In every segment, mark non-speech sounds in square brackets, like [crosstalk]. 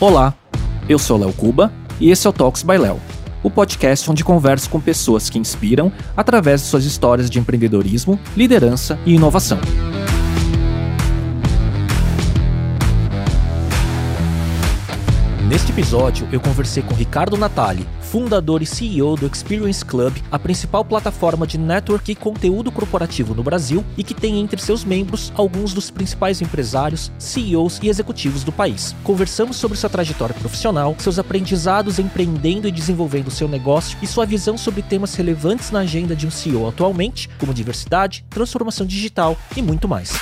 Olá, eu sou Léo Cuba e esse é o Talks by Léo, o podcast onde converso com pessoas que inspiram através de suas histórias de empreendedorismo, liderança e inovação. Neste episódio, eu conversei com Ricardo Natali, fundador e CEO do Experience Club, a principal plataforma de network e conteúdo corporativo no Brasil e que tem entre seus membros alguns dos principais empresários, CEOs e executivos do país. Conversamos sobre sua trajetória profissional, seus aprendizados empreendendo e desenvolvendo seu negócio e sua visão sobre temas relevantes na agenda de um CEO atualmente, como diversidade, transformação digital e muito mais.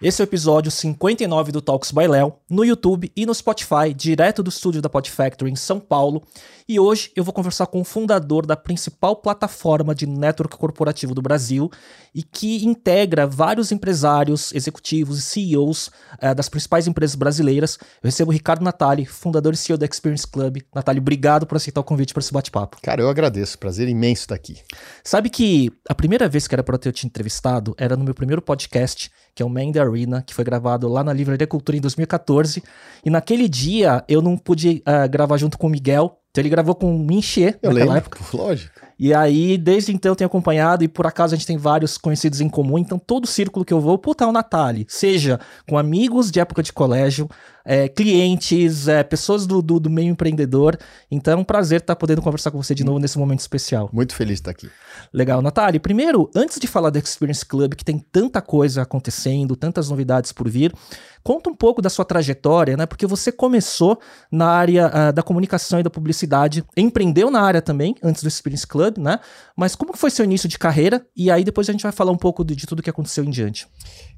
Esse é o episódio 59 do Talks by Léo, no YouTube e no Spotify, direto do estúdio da Pod Factory em São Paulo. E hoje eu vou conversar com o fundador da principal plataforma de network corporativo do Brasil e que integra vários empresários, executivos e CEOs eh, das principais empresas brasileiras. Eu recebo o Ricardo Natali, fundador e CEO da Experience Club. Natali, obrigado por aceitar o convite para esse bate-papo. Cara, eu agradeço. Prazer imenso estar aqui. Sabe que a primeira vez que era para eu ter te entrevistado era no meu primeiro podcast que é o Man the Arena, que foi gravado lá na Livraria Cultura em 2014. E naquele dia eu não pude uh, gravar junto com o Miguel, então ele gravou com o Minchê naquela lembro, época. Lógico. E aí, desde então, eu tenho acompanhado, e por acaso a gente tem vários conhecidos em comum, então todo círculo que eu vou, puta, é o Natali. Seja com amigos de época de colégio, é, clientes, é, pessoas do, do, do, meio empreendedor. Então é um prazer estar podendo conversar com você de novo nesse momento especial. Muito feliz de estar aqui. Legal, Natali. Primeiro, antes de falar da Experience Club, que tem tanta coisa acontecendo, tantas novidades por vir, conta um pouco da sua trajetória, né? Porque você começou na área uh, da comunicação e da publicidade, empreendeu na área também, antes do Experience Club, né? Mas como foi seu início de carreira? E aí depois a gente vai falar um pouco de, de tudo que aconteceu em diante.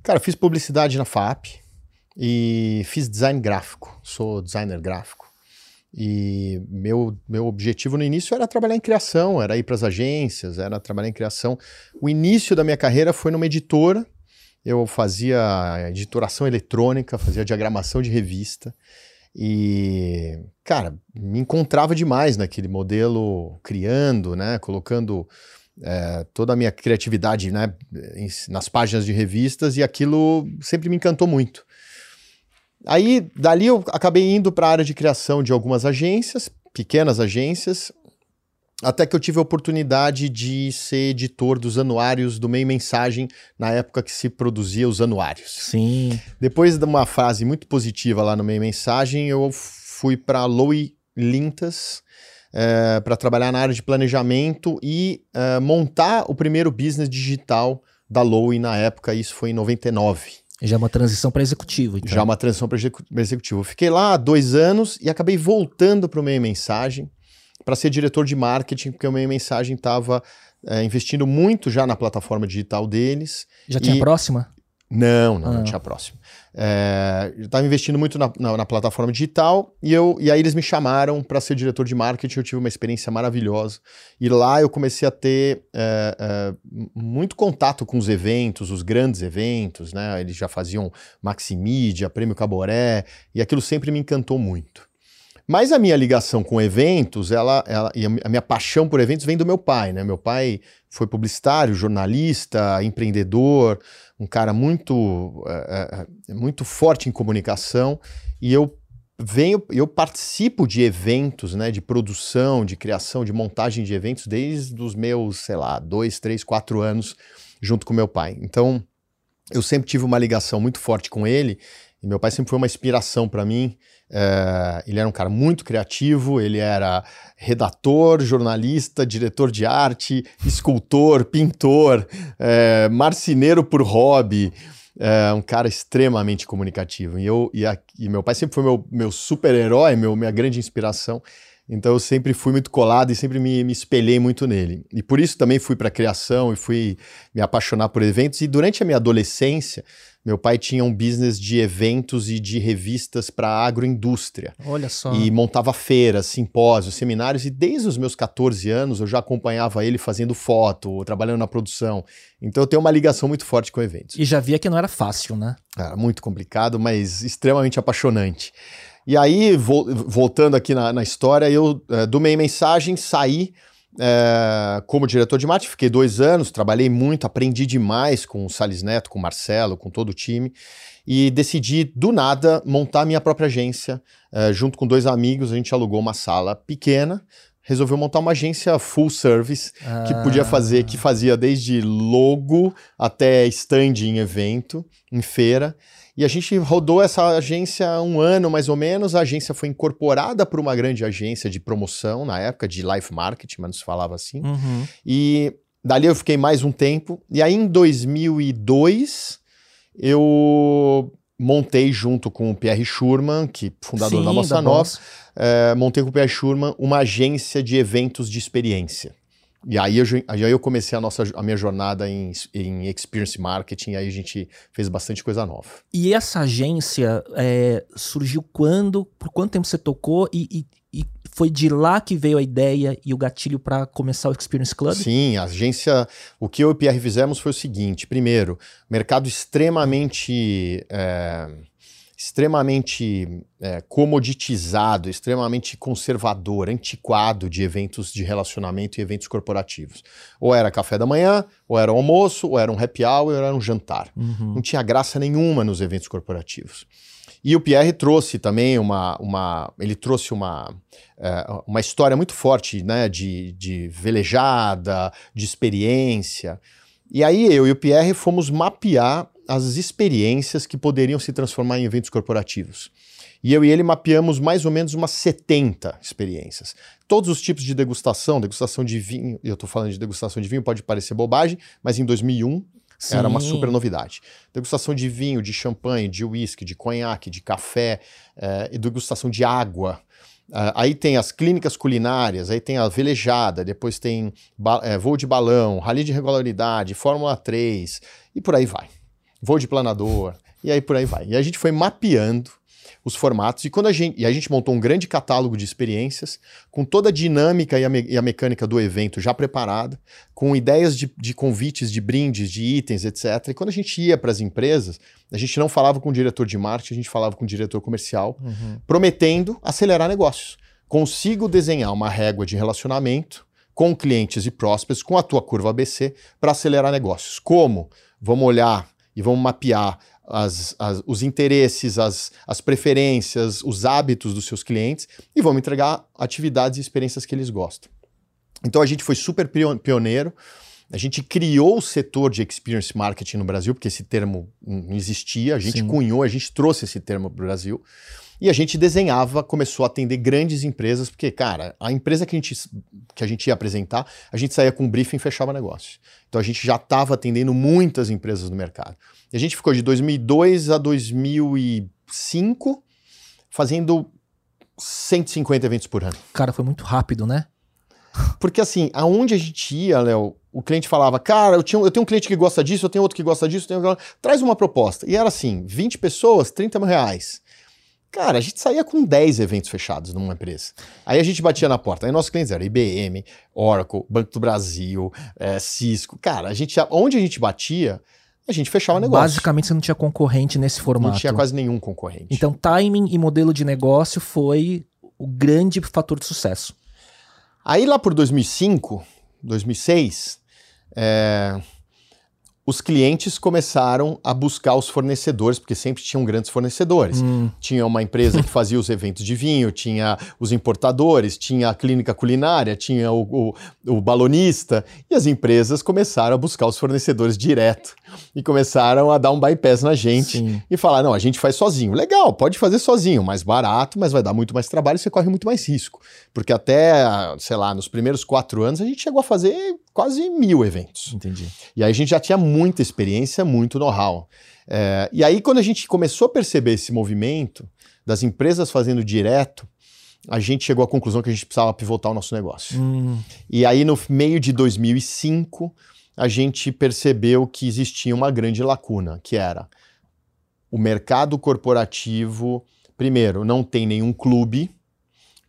Cara, fiz publicidade na FAP, e fiz design gráfico, sou designer gráfico. E meu, meu objetivo no início era trabalhar em criação, era ir para as agências, era trabalhar em criação. O início da minha carreira foi numa editora, eu fazia editoração eletrônica, fazia diagramação de revista. E, cara, me encontrava demais naquele modelo, criando, né, colocando é, toda a minha criatividade né, nas páginas de revistas, e aquilo sempre me encantou muito. Aí, dali eu acabei indo para a área de criação de algumas agências, pequenas agências, até que eu tive a oportunidade de ser editor dos anuários do Meio Mensagem, na época que se produzia os anuários. Sim. Depois de uma fase muito positiva lá no Meio Mensagem, eu fui para Lowy Lintas, é, para trabalhar na área de planejamento e é, montar o primeiro business digital da Lowy na época, isso foi em 99. Já é uma transição para executivo. Então. Já é uma transição para executivo. fiquei lá dois anos e acabei voltando para o Meio Mensagem para ser diretor de marketing, porque o Meio Mensagem estava é, investindo muito já na plataforma digital deles. Já e... tinha próxima? Não, não, ah. não tinha próximo. É, eu estava investindo muito na, na, na, plataforma digital e, eu, e aí eles me chamaram para ser diretor de marketing. Eu tive uma experiência maravilhosa. E lá eu comecei a ter é, é, muito contato com os eventos, os grandes eventos, né? Eles já faziam Maximídia, Prêmio Caboré, e aquilo sempre me encantou muito. Mas a minha ligação com eventos, ela, ela, e a minha paixão por eventos vem do meu pai, né? Meu pai foi publicitário, jornalista, empreendedor, um cara muito, é, é, muito forte em comunicação, e eu venho, eu participo de eventos, né, de produção, de criação, de montagem de eventos desde os meus, sei lá, dois, três, quatro anos, junto com meu pai. Então, eu sempre tive uma ligação muito forte com ele, e meu pai sempre foi uma inspiração para mim. É, ele era um cara muito criativo, ele era redator, jornalista, diretor de arte, escultor, pintor, é, marceneiro por hobby. É um cara extremamente comunicativo. E, eu, e, a, e meu pai sempre foi meu, meu super-herói, minha grande inspiração. Então eu sempre fui muito colado e sempre me, me espelhei muito nele. E por isso também fui para a criação e fui me apaixonar por eventos. E durante a minha adolescência, meu pai tinha um business de eventos e de revistas para a agroindústria. Olha só. E montava feiras, simpósios, seminários. E desde os meus 14 anos eu já acompanhava ele fazendo foto, trabalhando na produção. Então eu tenho uma ligação muito forte com eventos. E já via que não era fácil, né? Era muito complicado, mas extremamente apaixonante. E aí, vo voltando aqui na, na história, eu, uh, do Meio Mensagem, saí é, como diretor de marketing, fiquei dois anos, trabalhei muito, aprendi demais com o Salles Neto, com o Marcelo, com todo o time, e decidi, do nada, montar minha própria agência. É, junto com dois amigos, a gente alugou uma sala pequena, resolveu montar uma agência full service ah. que podia fazer, que fazia desde logo até stand em evento, em feira. E a gente rodou essa agência um ano mais ou menos. A agência foi incorporada por uma grande agência de promoção na época, de life marketing, mas não se falava assim. Uhum. E dali eu fiquei mais um tempo. E aí em 2002 eu montei junto com o Pierre Schurman, que fundador Sim, da Bossa Nova, é, montei com o Pierre Schurman uma agência de eventos de experiência. E aí eu, aí eu comecei a, nossa, a minha jornada em, em experience marketing, e aí a gente fez bastante coisa nova. E essa agência é, surgiu quando? Por quanto tempo você tocou? E, e, e, foi de lá que veio a ideia e o gatilho para começar o Experience Club? Sim, a agência. O que eu e o Pierre fizemos foi o seguinte: primeiro, mercado extremamente. É, extremamente é, comoditizado, extremamente conservador, antiquado de eventos de relacionamento e eventos corporativos. Ou era café da manhã, ou era almoço, ou era um happy hour, ou era um jantar. Uhum. Não tinha graça nenhuma nos eventos corporativos. E o Pierre trouxe também uma, uma ele trouxe uma, é, uma história muito forte, né, de, de velejada, de experiência. E aí eu e o Pierre fomos mapear as experiências que poderiam se transformar em eventos corporativos. E eu e ele mapeamos mais ou menos umas 70 experiências. Todos os tipos de degustação, degustação de vinho, eu estou falando de degustação de vinho, pode parecer bobagem, mas em 2001 Sim. era uma super novidade. Degustação de vinho, de champanhe, de uísque, de conhaque, de café, é, degustação de água. Uh, aí tem as clínicas culinárias, aí tem a velejada, depois tem é, voo de balão, rally de regularidade, Fórmula 3 e por aí vai voo de planador, e aí por aí vai. E a gente foi mapeando os formatos, e quando a gente, e a gente montou um grande catálogo de experiências, com toda a dinâmica e a, me, e a mecânica do evento já preparada, com ideias de, de, convites, de brindes, de itens, etc. E quando a gente ia para as empresas, a gente não falava com o diretor de marketing, a gente falava com o diretor comercial, uhum. prometendo acelerar negócios. Consigo desenhar uma régua de relacionamento com clientes e prósperos, com a tua curva ABC, para acelerar negócios. Como? Vamos olhar e vamos mapear as, as, os interesses, as, as preferências, os hábitos dos seus clientes e vamos entregar atividades e experiências que eles gostam. Então a gente foi super pioneiro. A gente criou o setor de experience marketing no Brasil, porque esse termo não existia. A gente Sim. cunhou, a gente trouxe esse termo para o Brasil. E a gente desenhava, começou a atender grandes empresas, porque, cara, a empresa que a gente, que a gente ia apresentar, a gente saía com um briefing e fechava negócio. Então a gente já estava atendendo muitas empresas no mercado. E a gente ficou de 2002 a 2005 fazendo 150 eventos por ano. Cara, foi muito rápido, né? Porque assim, aonde a gente ia, Léo, o cliente falava, cara, eu, tinha, eu tenho um cliente que gosta disso, eu tenho outro que gosta disso, tenho... traz uma proposta. E era assim, 20 pessoas, 30 mil reais. Cara, a gente saía com 10 eventos fechados numa empresa. Aí a gente batia na porta. Aí nossos clientes eram IBM, Oracle, Banco do Brasil, é, Cisco. Cara, a gente, onde a gente batia, a gente fechava negócio. Basicamente você não tinha concorrente nesse formato. Não tinha quase nenhum concorrente. Então timing e modelo de negócio foi o grande fator de sucesso. Aí lá por 2005, 2006, é, os clientes começaram a buscar os fornecedores, porque sempre tinham grandes fornecedores. Hum. Tinha uma empresa que fazia os eventos de vinho, tinha os importadores, tinha a clínica culinária, tinha o, o, o balonista, e as empresas começaram a buscar os fornecedores direto e começaram a dar um bypass na gente Sim. e falar: não, a gente faz sozinho. Legal, pode fazer sozinho, mais barato, mas vai dar muito mais trabalho e você corre muito mais risco. Porque até, sei lá, nos primeiros quatro anos a gente chegou a fazer quase mil eventos. Entendi. E aí a gente já tinha muita experiência, muito know-how. É, e aí, quando a gente começou a perceber esse movimento das empresas fazendo direto, a gente chegou à conclusão que a gente precisava pivotar o nosso negócio. Hum. E aí, no meio de 2005, a gente percebeu que existia uma grande lacuna, que era o mercado corporativo, primeiro, não tem nenhum clube,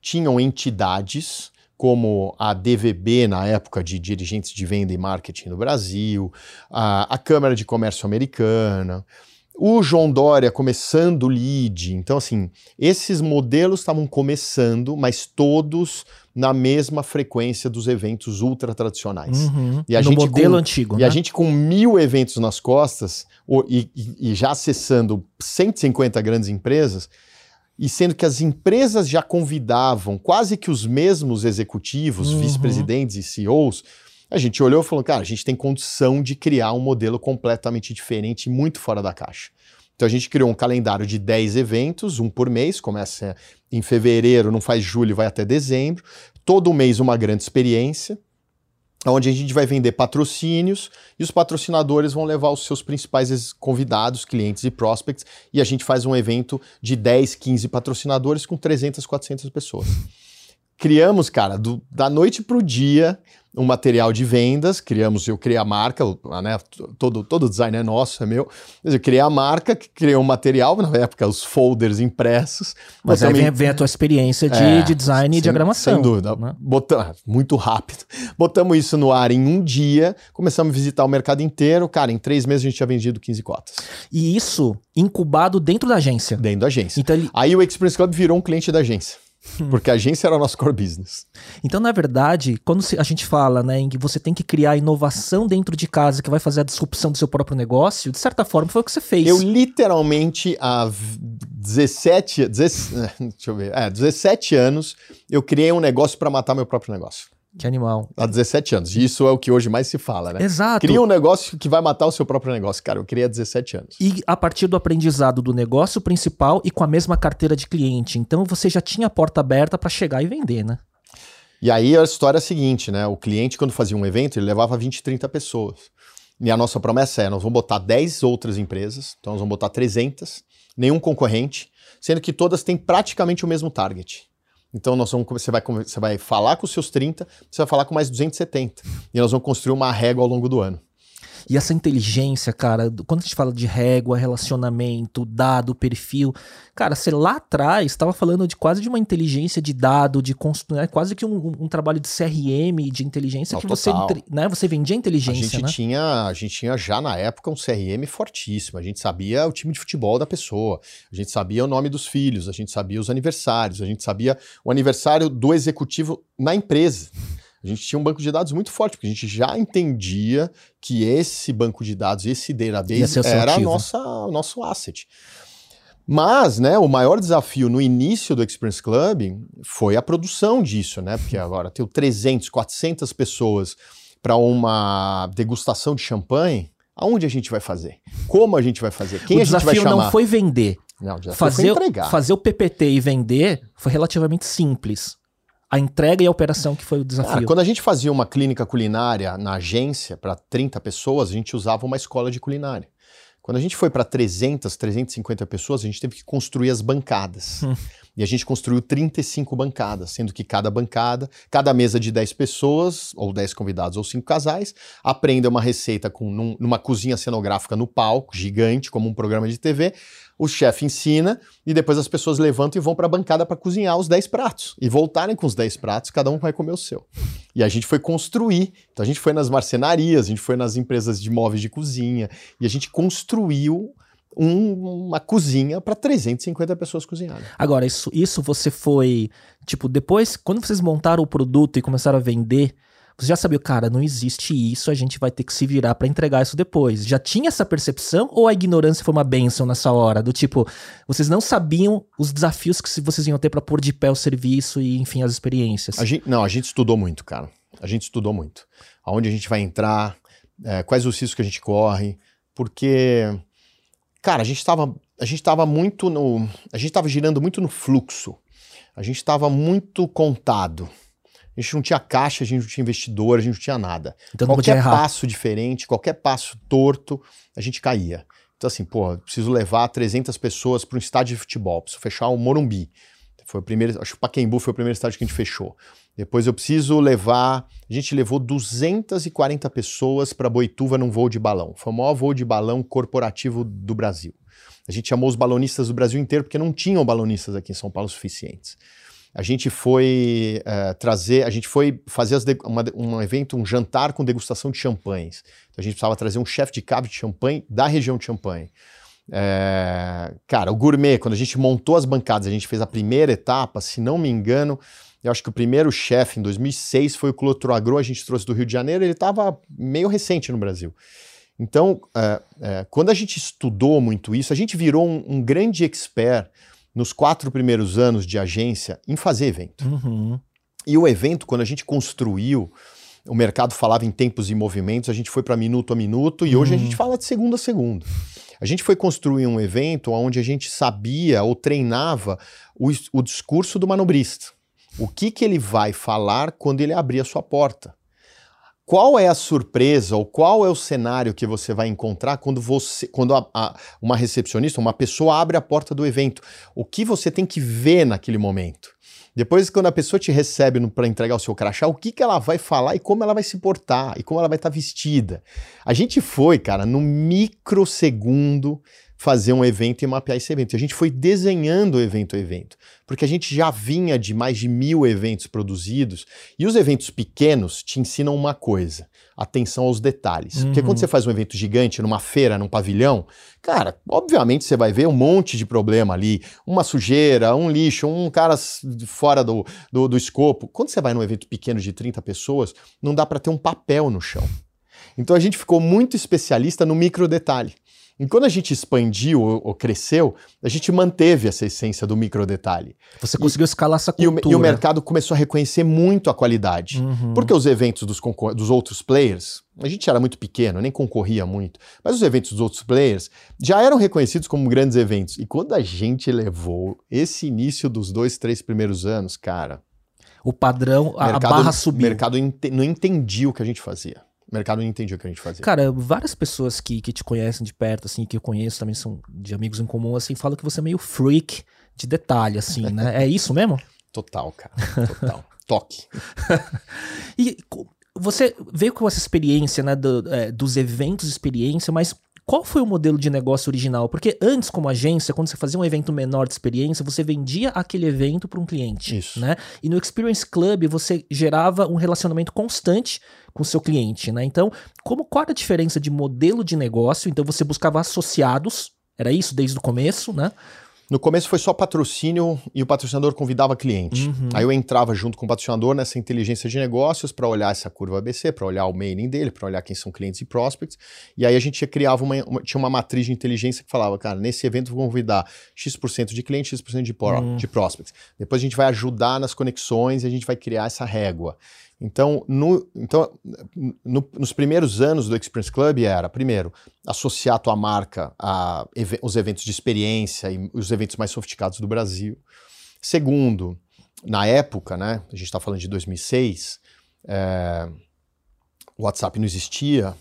tinham entidades como a DVB, na época de dirigentes de venda e marketing no Brasil, a, a Câmara de Comércio Americana, O João Dória começando o lead. Então, assim, esses modelos estavam começando, mas todos na mesma frequência dos eventos ultra tradicionais. Uhum. E a no gente modelo com, antigo. E né? a gente com mil eventos nas costas o, e, e, já acessando 150 grandes empresas, e sendo que as empresas já convidavam quase que os mesmos executivos, uhum. vice-presidentes e CEOs a gente olhou e falou, cara, a gente tem condição de criar um modelo completamente diferente, muito fora da caixa. Então a gente criou um calendário de 10 eventos, um por mês, começa em fevereiro, não faz julho, vai até dezembro. Todo mês uma grande experiência, onde a gente vai vender patrocínios e os patrocinadores vão levar os seus principais convidados, clientes e prospects, e a gente faz um evento de 10, 15 patrocinadores com 300, 400 pessoas. Criamos, cara, do, da noite para o dia, um material de vendas, criamos, eu criei a marca, né, todo, todo design é nosso, é meu, eu criei a marca, criei um material, na época os folders impressos. Mas aí vem, vem, a tua experiência de, é, de design sem, e diagramação. Sem dúvida, né? Botamos, muito rápido. Botamos isso no ar em um dia, começamos a visitar o mercado inteiro, cara, em três meses a gente tinha vendido 15 cotas. E isso incubado dentro da agência? Dentro da agência. Então, ele... Aí o Experience Club virou um cliente da agência. [laughs] Porque a agência era o nosso core business. Então, na verdade, quando a gente fala né, em que você tem que criar inovação dentro de casa que vai fazer a disrupção do seu próprio negócio, de certa forma foi o que você fez. Eu literalmente, há 17, 17, [laughs] deixa eu ver, é, 17 anos, eu criei um negócio para matar meu próprio negócio. Que animal. Há 17 anos. E isso é o que hoje mais se fala, né? Exato. Cria um negócio que vai matar o seu próprio negócio. Cara, eu criei há 17 anos. E a partir do aprendizado do negócio principal e com a mesma carteira de cliente. Então você já tinha a porta aberta para chegar e vender, né? E aí a história é a seguinte, né? O cliente, quando fazia um evento, ele levava 20, 30 pessoas. E a nossa promessa é: nós vamos botar 10 outras empresas, então nós vamos botar 300, nenhum concorrente, sendo que todas têm praticamente o mesmo target. Então nós vamos, você, vai, você vai falar com os seus 30, você vai falar com mais 270. E nós vamos construir uma régua ao longo do ano. E essa inteligência, cara, quando a gente fala de régua, relacionamento, dado, perfil, cara, você lá atrás estava falando de quase de uma inteligência de dado, de construir, né, quase que um, um, trabalho de CRM, de inteligência Não, que você, né, você vendia inteligência. A gente, né? tinha, a gente tinha já na época um CRM fortíssimo. A gente sabia o time de futebol da pessoa, a gente sabia o nome dos filhos, a gente sabia os aniversários, a gente sabia o aniversário do executivo na empresa a gente tinha um banco de dados muito forte, porque a gente já entendia que esse banco de dados, esse database, era a nossa, o nosso asset. Mas, né, o maior desafio no início do Experience Club foi a produção disso, né? Porque agora tem 300, 400 pessoas para uma degustação de champanhe. Aonde a gente vai fazer? Como a gente vai fazer? Quem o a gente vai chamar? O desafio não foi vender. Não, o fazer, foi entregar. Fazer o PPT e vender foi relativamente simples a entrega e a operação que foi o desafio. Cara, quando a gente fazia uma clínica culinária na agência para 30 pessoas, a gente usava uma escola de culinária. Quando a gente foi para 300, 350 pessoas, a gente teve que construir as bancadas. Hum. [laughs] E a gente construiu 35 bancadas, sendo que cada bancada, cada mesa de 10 pessoas, ou 10 convidados, ou 5 casais, aprende uma receita com, num, numa cozinha cenográfica no palco, gigante, como um programa de TV. O chefe ensina e depois as pessoas levantam e vão para a bancada para cozinhar os 10 pratos. E voltarem com os 10 pratos, cada um vai comer o seu. E a gente foi construir. Então a gente foi nas marcenarias, a gente foi nas empresas de móveis de cozinha, e a gente construiu um, uma cozinha para 350 pessoas cozinharem. Agora, isso, isso você foi. Tipo, depois, quando vocês montaram o produto e começaram a vender, você já sabia, cara, não existe isso, a gente vai ter que se virar para entregar isso depois. Já tinha essa percepção ou a ignorância foi uma benção nessa hora? Do tipo, vocês não sabiam os desafios que vocês iam ter para pôr de pé o serviço e, enfim, as experiências? A gente, não, a gente estudou muito, cara. A gente estudou muito. Aonde a gente vai entrar, é, quais os riscos que a gente corre, porque Cara, a gente estava a gente estava muito no a gente estava girando muito no fluxo. A gente estava muito contado. A gente não tinha caixa, a gente não tinha investidor, a gente não tinha nada. Então, qualquer passo diferente, qualquer passo torto, a gente caía. Então assim, pô, preciso levar 300 pessoas para um estádio de futebol, preciso fechar o Morumbi. Foi o primeiro, acho que o Pacaembu foi o primeiro estádio que a gente fechou. Depois eu preciso levar. A gente levou 240 pessoas para Boituva num voo de balão. Foi o maior voo de balão corporativo do Brasil. A gente chamou os balonistas do Brasil inteiro porque não tinham balonistas aqui em São Paulo suficientes. A gente foi uh, trazer, a gente foi fazer uma, um evento, um jantar com degustação de champanhes. Então a gente precisava trazer um chefe de cabo de champanhe da região de champanhe. É, cara, o gourmet, quando a gente montou as bancadas, a gente fez a primeira etapa, se não me engano, eu acho que o primeiro chefe em 2006 foi o Clotro Agro, a gente trouxe do Rio de Janeiro, ele estava meio recente no Brasil. Então, é, é, quando a gente estudou muito isso, a gente virou um, um, grande expert nos quatro primeiros anos de agência em fazer evento. Uhum. E o evento, quando a gente construiu, o mercado falava em tempos e movimentos, a gente foi para minuto a minuto e uhum. hoje a gente fala de segundo a segundo. A gente foi construir um evento onde a gente sabia ou treinava o, o discurso do manobrista. O que, que ele vai falar quando ele abrir a sua porta? Qual é a surpresa ou qual é o cenário que você vai encontrar quando você, quando a, a, uma recepcionista, uma pessoa abre a porta do evento? O que você tem que ver naquele momento? Depois, quando a pessoa te recebe para entregar o seu crachá, o que, que ela vai falar e como ela vai se portar e como ela vai estar tá vestida. A gente foi, cara, no microsegundo fazer um evento e mapear esse evento. E a gente foi desenhando o evento a evento, porque a gente já vinha de mais de mil eventos produzidos e os eventos pequenos te ensinam uma coisa: atenção aos detalhes. Uhum. Porque quando você faz um evento gigante numa feira, num pavilhão, cara, obviamente você vai ver um monte de problema ali, uma sujeira, um lixo, um cara fora do, do, do escopo. Quando você vai num evento pequeno de 30 pessoas, não dá para ter um papel no chão. Então a gente ficou muito especialista no micro detalhe. E quando a gente expandiu ou, cresceu, a gente manteve essa essência do micro detalhe. Você conseguiu e, escalar essa cultura. E o, e o, mercado começou a reconhecer muito a qualidade. Uhum. Porque os eventos dos, dos outros players, a gente era muito pequeno, nem concorria muito, mas os eventos dos outros players já eram reconhecidos como grandes eventos. E quando a gente levou esse início dos dois, três primeiros anos, cara... O padrão, a, mercado, a barra subiu. O mercado não entendia o que a gente fazia. O mercado não entendia o que a gente fazia. Cara, várias pessoas que, que te conhecem de perto, assim, que eu conheço também são de amigos em comum, assim, falam que você é meio freak de detalhe, assim, né? É isso mesmo? [laughs] Total, cara. Total. [laughs] Toque. e você veio com essa experiência, né, do, é, dos eventos de experiência, mas qual foi o modelo de negócio original? Porque antes, como agência, quando você fazia um evento menor de experiência, você vendia aquele evento para um cliente. Isso. Né? E no Experience Club, você gerava um relacionamento constante com o seu cliente. Né? Então, como, qual era a diferença de modelo de negócio? Então, você buscava associados, era isso desde o começo, né? No começo foi só patrocínio e o patrocinador convidava cliente. Uhum. Aí eu entrava junto com o patrocinador nessa inteligência de negócios para olhar essa curva ABC, para olhar o mailing dele, para olhar quem são clientes e prospects. E aí a gente criava uma, uma, tinha uma matriz de inteligência que falava, cara, nesse evento vou convidar X% de clientes, X% de, pro, uhum. de prospects. Depois a gente vai ajudar nas conexões e a gente vai criar essa régua. Então, no, então no, nos primeiros anos do Experience Club era, primeiro, associar a tua marca a ev os eventos de experiência e os eventos mais sofisticados do Brasil. Segundo, na época, né, a gente está falando de 2006, é, o WhatsApp não existia,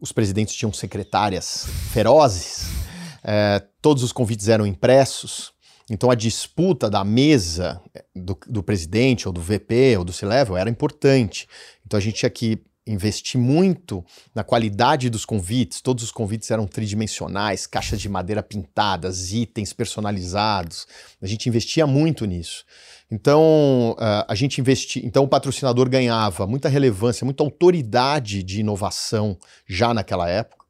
os presidentes tinham secretárias ferozes, é, todos os convites eram impressos, então a disputa da mesa eh, do, do presidente, ou do VP, ou do C-Level era importante. Então a gente tinha que investir muito na qualidade dos convites. Todos os convites eram tridimensionais, caixas de madeira pintadas, itens personalizados. A gente investia muito nisso. Então, uh, a gente investia. Então, o patrocinador ganhava muita relevância, muita autoridade de inovação já naquela época.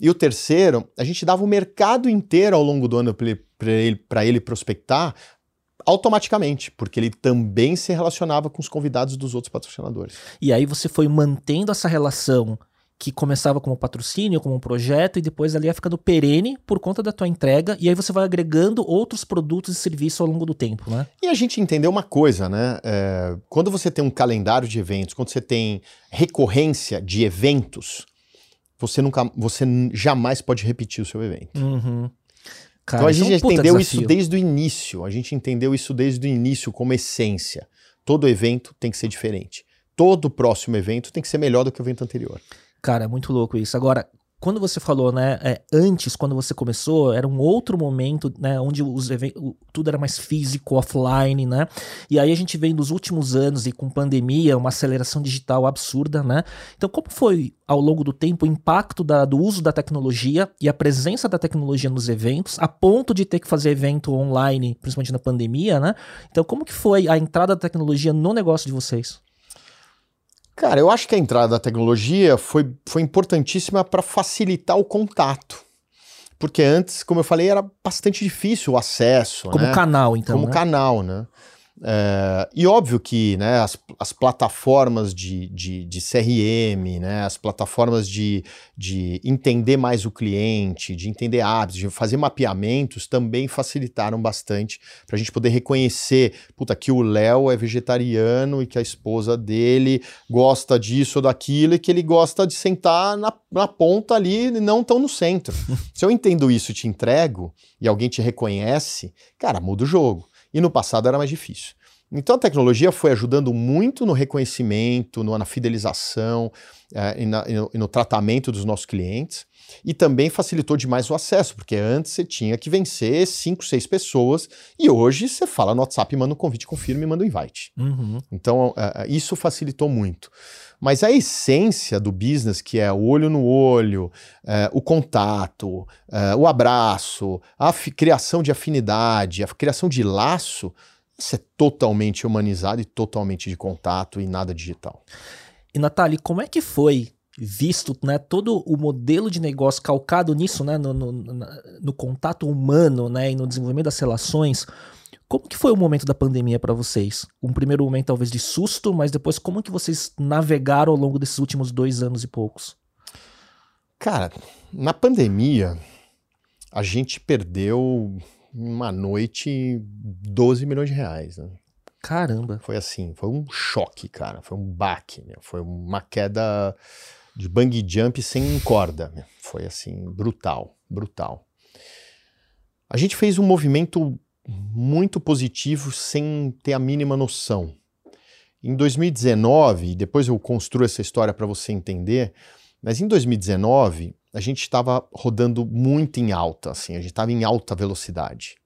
E o terceiro, a gente dava o mercado inteiro ao longo do ano para ele, ele prospectar automaticamente, porque ele também se relacionava com os convidados dos outros patrocinadores. E aí você foi mantendo essa relação que começava como patrocínio, como um projeto, e depois ali ia ficando perene por conta da tua entrega, e aí você vai agregando outros produtos e serviços ao longo do tempo, né? E a gente entendeu uma coisa, né? É, quando você tem um calendário de eventos, quando você tem recorrência de eventos, você nunca, você jamais pode repetir o seu evento. Uhum. Cara, então a gente é um entendeu desafio. isso desde o início. A gente entendeu isso desde o início como essência. Todo evento tem que ser diferente. Todo próximo evento tem que ser melhor do que o evento anterior. Cara, é muito louco isso. Agora, quando você falou, né, é, antes, quando você começou, era um outro momento, né, onde os tudo era mais físico, offline, né? E aí a gente vem nos últimos anos e com pandemia, uma aceleração digital absurda, né? Então, como foi ao longo do tempo o impacto da, do uso da tecnologia e a presença da tecnologia nos eventos, a ponto de ter que fazer evento online, principalmente na pandemia, né? Então, como que foi a entrada da tecnologia no negócio de vocês? Cara, eu acho que a entrada da tecnologia foi, foi importantíssima para facilitar o contato. Porque antes, como eu falei, era bastante difícil o acesso. Como né? canal, então. Como né? canal, né? É, e óbvio que né, as, as plataformas de, de, de, CRM, né, as plataformas de, de entender mais o cliente, de entender hábitos, de fazer mapeamentos também facilitaram bastante para a gente poder reconhecer puta, que o Léo é vegetariano e que a esposa dele gosta disso ou daquilo e que ele gosta de sentar na, na ponta ali e não tão no centro. [laughs] Se eu entendo isso e te entrego e alguém te reconhece, cara, muda o jogo. E no passado era mais difícil. Então a tecnologia foi ajudando muito no reconhecimento, no, na fidelização é, e, na, e, no, e, no, tratamento dos nossos clientes. E também facilitou demais o acesso, porque antes você tinha que vencer cinco, seis pessoas, e hoje você fala no WhatsApp, manda um convite, confirma e manda um invite. Uhum. Então é, isso facilitou muito. Mas a essência do business, que é o olho no olho, é, o contato, é, o abraço, a criação de afinidade, a criação de laço, isso é totalmente humanizado e totalmente de contato e nada digital. E Natália, como é que foi visto né, todo o modelo de negócio calcado nisso, né, no, no, no contato humano né, e no desenvolvimento das relações? Como que foi o momento da pandemia para vocês? Um primeiro momento talvez de susto, mas depois como que vocês navegaram ao longo desses últimos dois anos e poucos? Cara, na pandemia a gente perdeu uma noite 12 milhões de reais. Né? Caramba. Foi assim, foi um choque, cara. Foi um baque, meu. foi uma queda de bang jump sem corda. Meu. Foi assim, brutal, brutal. A gente fez um movimento muito positivo sem ter a mínima noção. Em 2019, depois eu construo essa história para você entender, mas em 2019 a gente estava rodando muito em alta, assim, a gente estava em alta velocidade.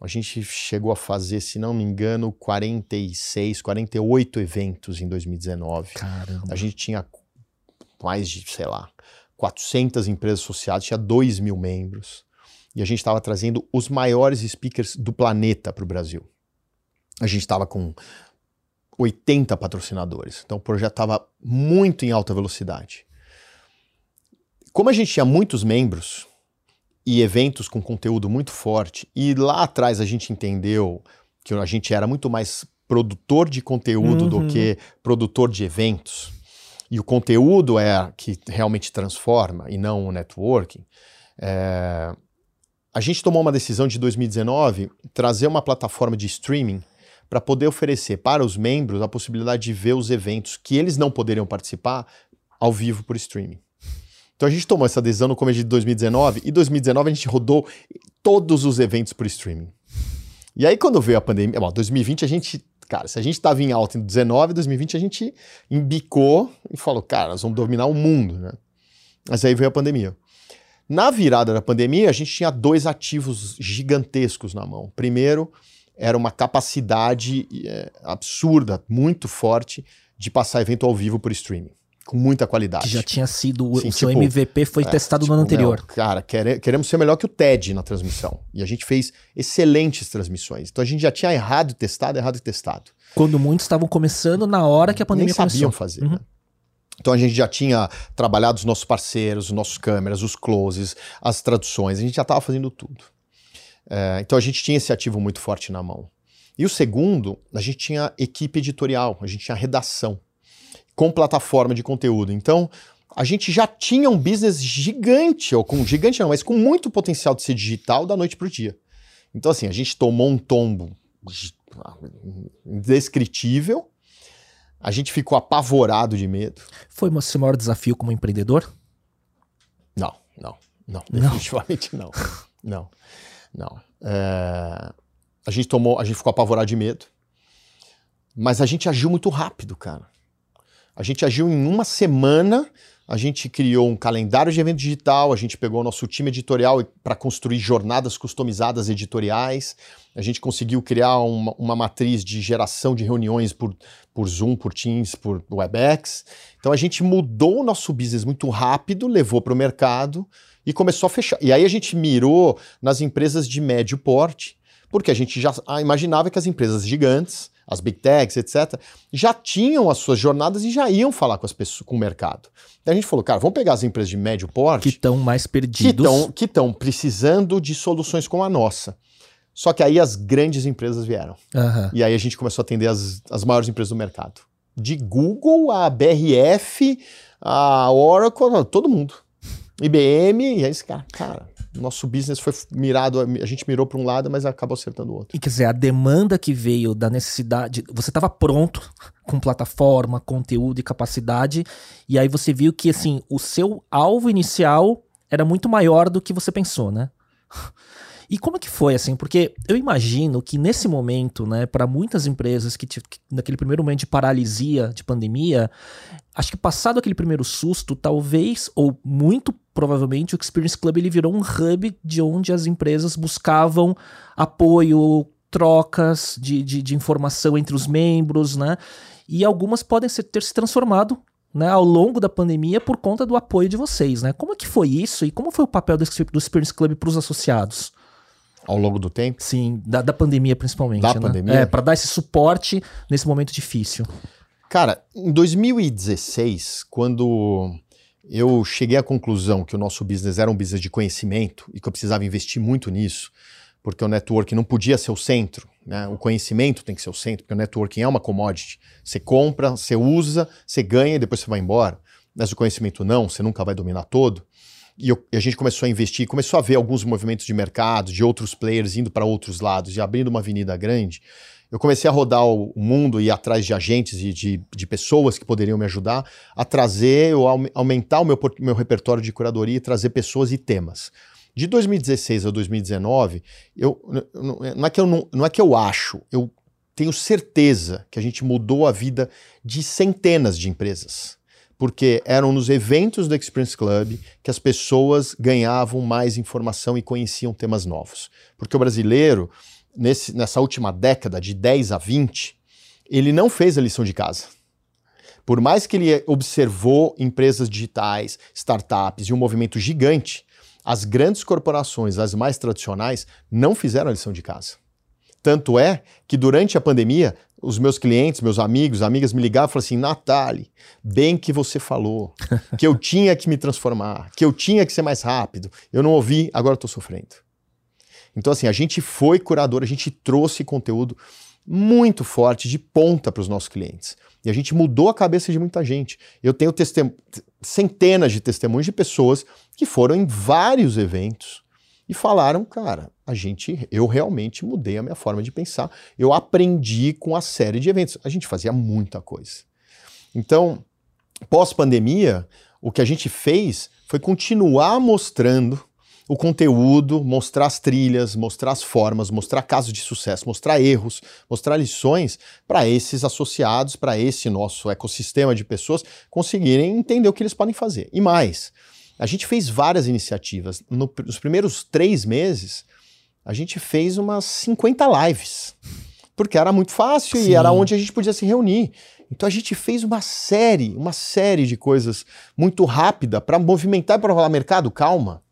A gente chegou a fazer, se não me engano, 46, 48 eventos em 2019. Caramba. A gente tinha mais de, sei lá, 400 empresas associadas, tinha 2 mil membros e a gente estava trazendo os maiores speakers do planeta para o Brasil. A gente estava com 80 patrocinadores, então o projeto estava muito em alta velocidade. Como a gente tinha muitos membros e eventos com conteúdo muito forte, e lá atrás a gente entendeu que a gente era muito mais produtor de conteúdo uhum. do que produtor de eventos, e o conteúdo é que realmente transforma e não o networking. É, a gente tomou uma decisão de 2019 trazer uma plataforma de streaming para poder oferecer para os membros a possibilidade de ver os eventos que eles não poderiam participar ao vivo por streaming. Então a gente tomou essa decisão no começo de 2019 e 2019 a gente rodou todos os eventos por streaming. E aí quando veio a pandemia, bom, 2020 a gente, cara, se a gente estava em alta em 19, 2020 a gente embicou e falou, cara, nós vamos dominar o mundo, né? Mas aí veio a pandemia. Na virada da pandemia, a gente tinha dois ativos gigantescos na mão. Primeiro, era uma capacidade é, absurda, muito forte, de passar evento ao vivo por streaming. Com muita qualidade. Que já tinha sido. Sim, o seu tipo, MVP foi é, testado tipo, no ano anterior. Meu, cara, quer, queremos ser melhor que o TED na transmissão. E a gente fez excelentes transmissões. Então a gente já tinha errado e testado, errado e testado. Quando muitos estavam começando na hora que a pandemia Nem começou. sabiam fazer. Uhum. Né? Então a gente já tinha trabalhado os nossos parceiros, os nossos câmeras, os closes, as traduções, a gente já estava fazendo tudo. É, então a gente tinha esse ativo muito forte na mão. E o segundo, a gente tinha equipe editorial, a gente tinha redação, com plataforma de conteúdo. Então a gente já tinha um business gigante, ou com gigante não, mas com muito potencial de ser digital da noite para o dia. Então assim, a gente tomou um tombo indescritível, a gente ficou apavorado de medo. Foi o seu maior desafio como empreendedor? Não, não, não. Definitivamente não. Não, não. É... A gente tomou, a gente ficou apavorado de medo. Mas a gente agiu muito rápido, cara. A gente agiu em uma semana a gente criou um calendário de evento digital, a gente pegou o nosso time editorial para construir jornadas customizadas editoriais, a gente conseguiu criar uma, uma, matriz de geração de reuniões por, por Zoom, por Teams, por Webex. Então a gente mudou o nosso business muito rápido, levou para o mercado e começou a fechar. E aí a gente mirou nas empresas de médio porte, porque a gente já imaginava que as empresas gigantes as big techs, etc., já tinham as suas jornadas e já iam falar com as pessoas, com o mercado. Daí a gente falou, cara, vamos pegar as empresas de médio porte. Que estão mais perdidos. Que estão precisando de soluções como a nossa. Só que aí as grandes empresas vieram. Aham. E aí a gente começou a atender as, as maiores empresas do mercado. De Google a BRF, a Oracle, todo mundo. IBM, e aí esse cara, cara, nosso business foi mirado, a gente mirou para um lado, mas acabou acertando o outro. E quer dizer, a demanda que veio da necessidade. Você estava pronto com plataforma, conteúdo e capacidade, e aí você viu que assim, o seu alvo inicial era muito maior do que você pensou, né? E como é que foi assim? Porque eu imagino que nesse momento, né, para muitas empresas que, que naquele primeiro momento de paralisia, de pandemia, acho que passado aquele primeiro susto, talvez ou muito provavelmente o Experience Club ele virou um hub de onde as empresas buscavam apoio, trocas de, de, de informação entre os membros, né? E algumas podem ser- ter se transformado né, ao longo da pandemia por conta do apoio de vocês, né? Como é que foi isso e como foi o papel do, do Experience Club para os associados? Ao longo do tempo. Sim, da, da pandemia principalmente. Da né? pandemia? É, para dar esse suporte nesse momento difícil. Cara, em 2016, quando eu cheguei à conclusão que o nosso business era um business de conhecimento e que eu precisava investir muito nisso, porque o network não podia ser o centro, né? O conhecimento tem que ser o centro, porque o networking é uma commodity. Você compra, você usa, você ganha e depois você vai embora. Mas o conhecimento não, você nunca vai dominar todo. E, eu- e a gente começou a investir, começou a ver alguns movimentos de mercado, de outros players indo para outros lados e abrindo uma avenida grande. Eu comecei a rodar o mundo e ir atrás de agentes e de, de pessoas que poderiam me ajudar a trazer, ou aume- aumentar o meu, meu repertório de curadoria e trazer pessoas e temas. De 2016 a 2019, eu, não, é que eu não, não é que eu acho, eu tenho certeza que a gente mudou a vida de centenas de empresas. Porque eram nos eventos do Experience Club que as pessoas ganhavam mais informação e conheciam temas novos. Porque o brasileiro, nesse- nessa última década, de 10 a 20, ele não fez a lição de casa. Por mais que ele observou empresas digitais, startups e um movimento gigante, as grandes corporações, as mais tradicionais, não fizeram a lição de casa. Tanto é que durante a pandemia, os meus clientes, meus amigos, amigas me ligavam e falavam assim: Natali, bem que você falou, [laughs] que eu tinha que me transformar, que eu tinha que ser mais rápido. Eu não ouvi, agora estou sofrendo. Então, assim, a gente foi curador, a gente trouxe conteúdo muito forte, de ponta para os nossos clientes. E a gente mudou a cabeça de muita gente. Eu tenho centenas de testemunhos de pessoas que foram em vários eventos e falaram, cara, a gente, eu realmente mudei a minha forma de pensar. Eu aprendi com a série de eventos. A gente fazia muita coisa. Então, pós-pandemia, o que a gente fez foi continuar mostrando o conteúdo, mostrar as trilhas, mostrar as formas, mostrar casos de sucesso, mostrar erros, mostrar lições para esses associados, para esse nosso ecossistema de pessoas conseguirem entender o que eles podem fazer. E mais, a gente fez várias iniciativas. No- nos primeiros três meses, a gente fez umas 50 lives. Porque era muito fácil Sim. e era onde a gente podia se reunir. Então a gente fez uma série, uma série de coisas muito rápida para movimentar e para falar mercado, calma.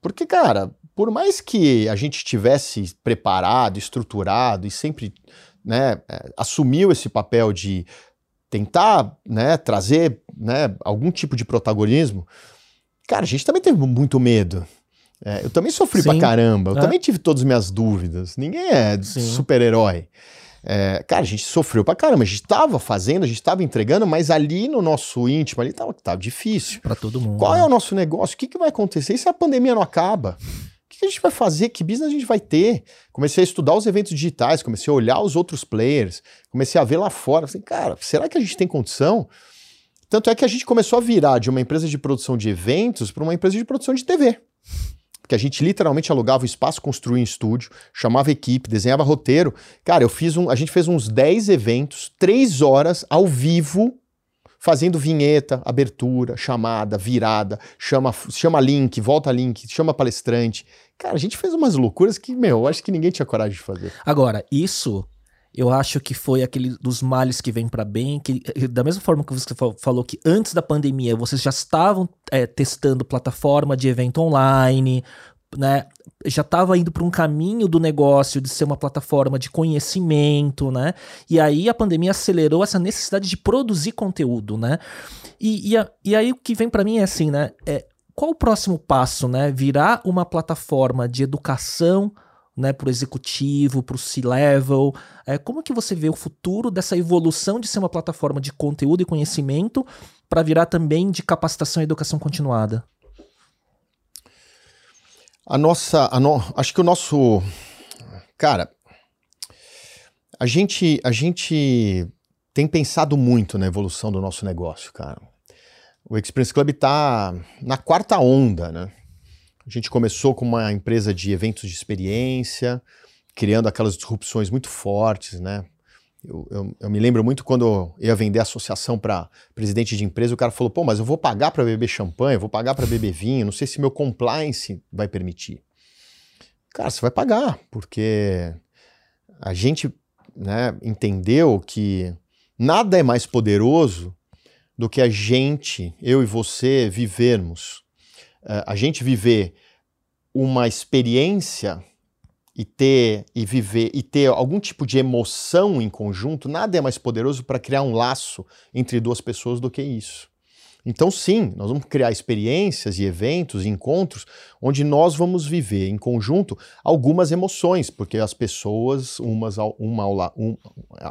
Porque, cara, por mais que a gente tivesse preparado, estruturado e sempre né, eh, assumiu esse papel de tentar né, trazer né, algum tipo de protagonismo, cara, a gente também teve muito medo. É, eu também sofri Sim. pra caramba, eu É. também tive todas as minhas dúvidas. Ninguém é super-herói. É, cara, a gente sofreu pra caramba, a gente tava fazendo, a gente tava entregando, mas ali no nosso íntimo, ali tava, tava difícil. Para todo mundo. Qual é né? o nosso negócio? O que, que vai acontecer? E se a pandemia não acaba? O que, que a gente vai fazer? Que business a gente vai ter? Comecei a estudar os eventos digitais, comecei a olhar os outros players, comecei a ver lá fora. Falei, cara, será que a gente tem condição? Tanto é que a gente começou a virar de uma empresa de produção de eventos para uma empresa de produção de TV. Porque a gente literalmente alugava o espaço, construía em estúdio, chamava equipe, desenhava roteiro. Cara, eu fiz um. A gente fez uns 10 eventos, três horas ao vivo, fazendo vinheta, abertura, chamada, virada, chama, chama link, volta link, chama palestrante. Cara, a gente fez umas loucuras que, meu, eu acho que ninguém tinha coragem de fazer. Agora, isso eu acho que foi aquele dos males que vem para bem, que da mesma forma que você fa- falou que antes da pandemia vocês já estavam é, testando plataforma de evento online, né, já estava indo para um caminho do negócio de ser uma plataforma de conhecimento, né? E aí a pandemia acelerou essa necessidade de produzir conteúdo, né? E, e, a, e aí o que vem para mim é assim, né? É, qual o próximo passo, né? Virar uma plataforma de educação né, para o executivo, para o C-level? É, como que você vê o futuro dessa evolução de ser uma plataforma de conteúdo e conhecimento para virar também de capacitação e educação continuada? A nossa, a no, acho que o nosso, cara, a gente, a gente tem pensado muito na evolução do nosso negócio, cara. O Experience Club está na quarta onda, né? A gente começou com uma empresa de eventos de experiência, criando aquelas disrupções muito fortes, né? Eu, eu, eu me lembro muito quando eu ia vender associação para presidente de empresa, o cara falou: pô, mas eu vou pagar para beber champanhe, vou pagar para beber vinho, não sei se meu compliance vai permitir. Cara, você vai pagar, porque a gente né, entendeu que nada é mais poderoso do que a gente, eu e você, vivermos a gente viver uma experiência e ter e viver e ter algum tipo de emoção em conjunto, nada é mais poderoso para criar um laço entre duas pessoas do que isso. Então, sim, nós vamos criar experiências e eventos, e encontros, onde nós vamos viver em conjunto algumas emoções, porque as pessoas, umas ao, uma ao, la, um,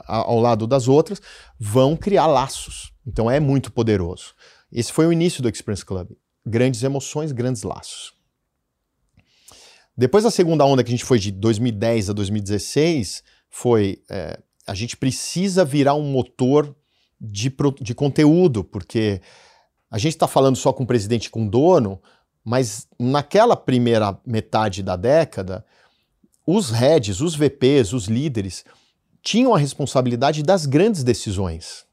ao lado das outras, vão criar laços. Então, é muito poderoso. Esse foi o início do Experience Club grandes emoções, grandes laços. Depois da segunda onda que a gente foi de 2010 a 2016, foi é, a gente precisa virar um motor de, de conteúdo, porque a gente está falando só com o presidente e com o dono, mas naquela primeira metade da década, os heads, os VPs, os líderes tinham a responsabilidade das grandes decisões.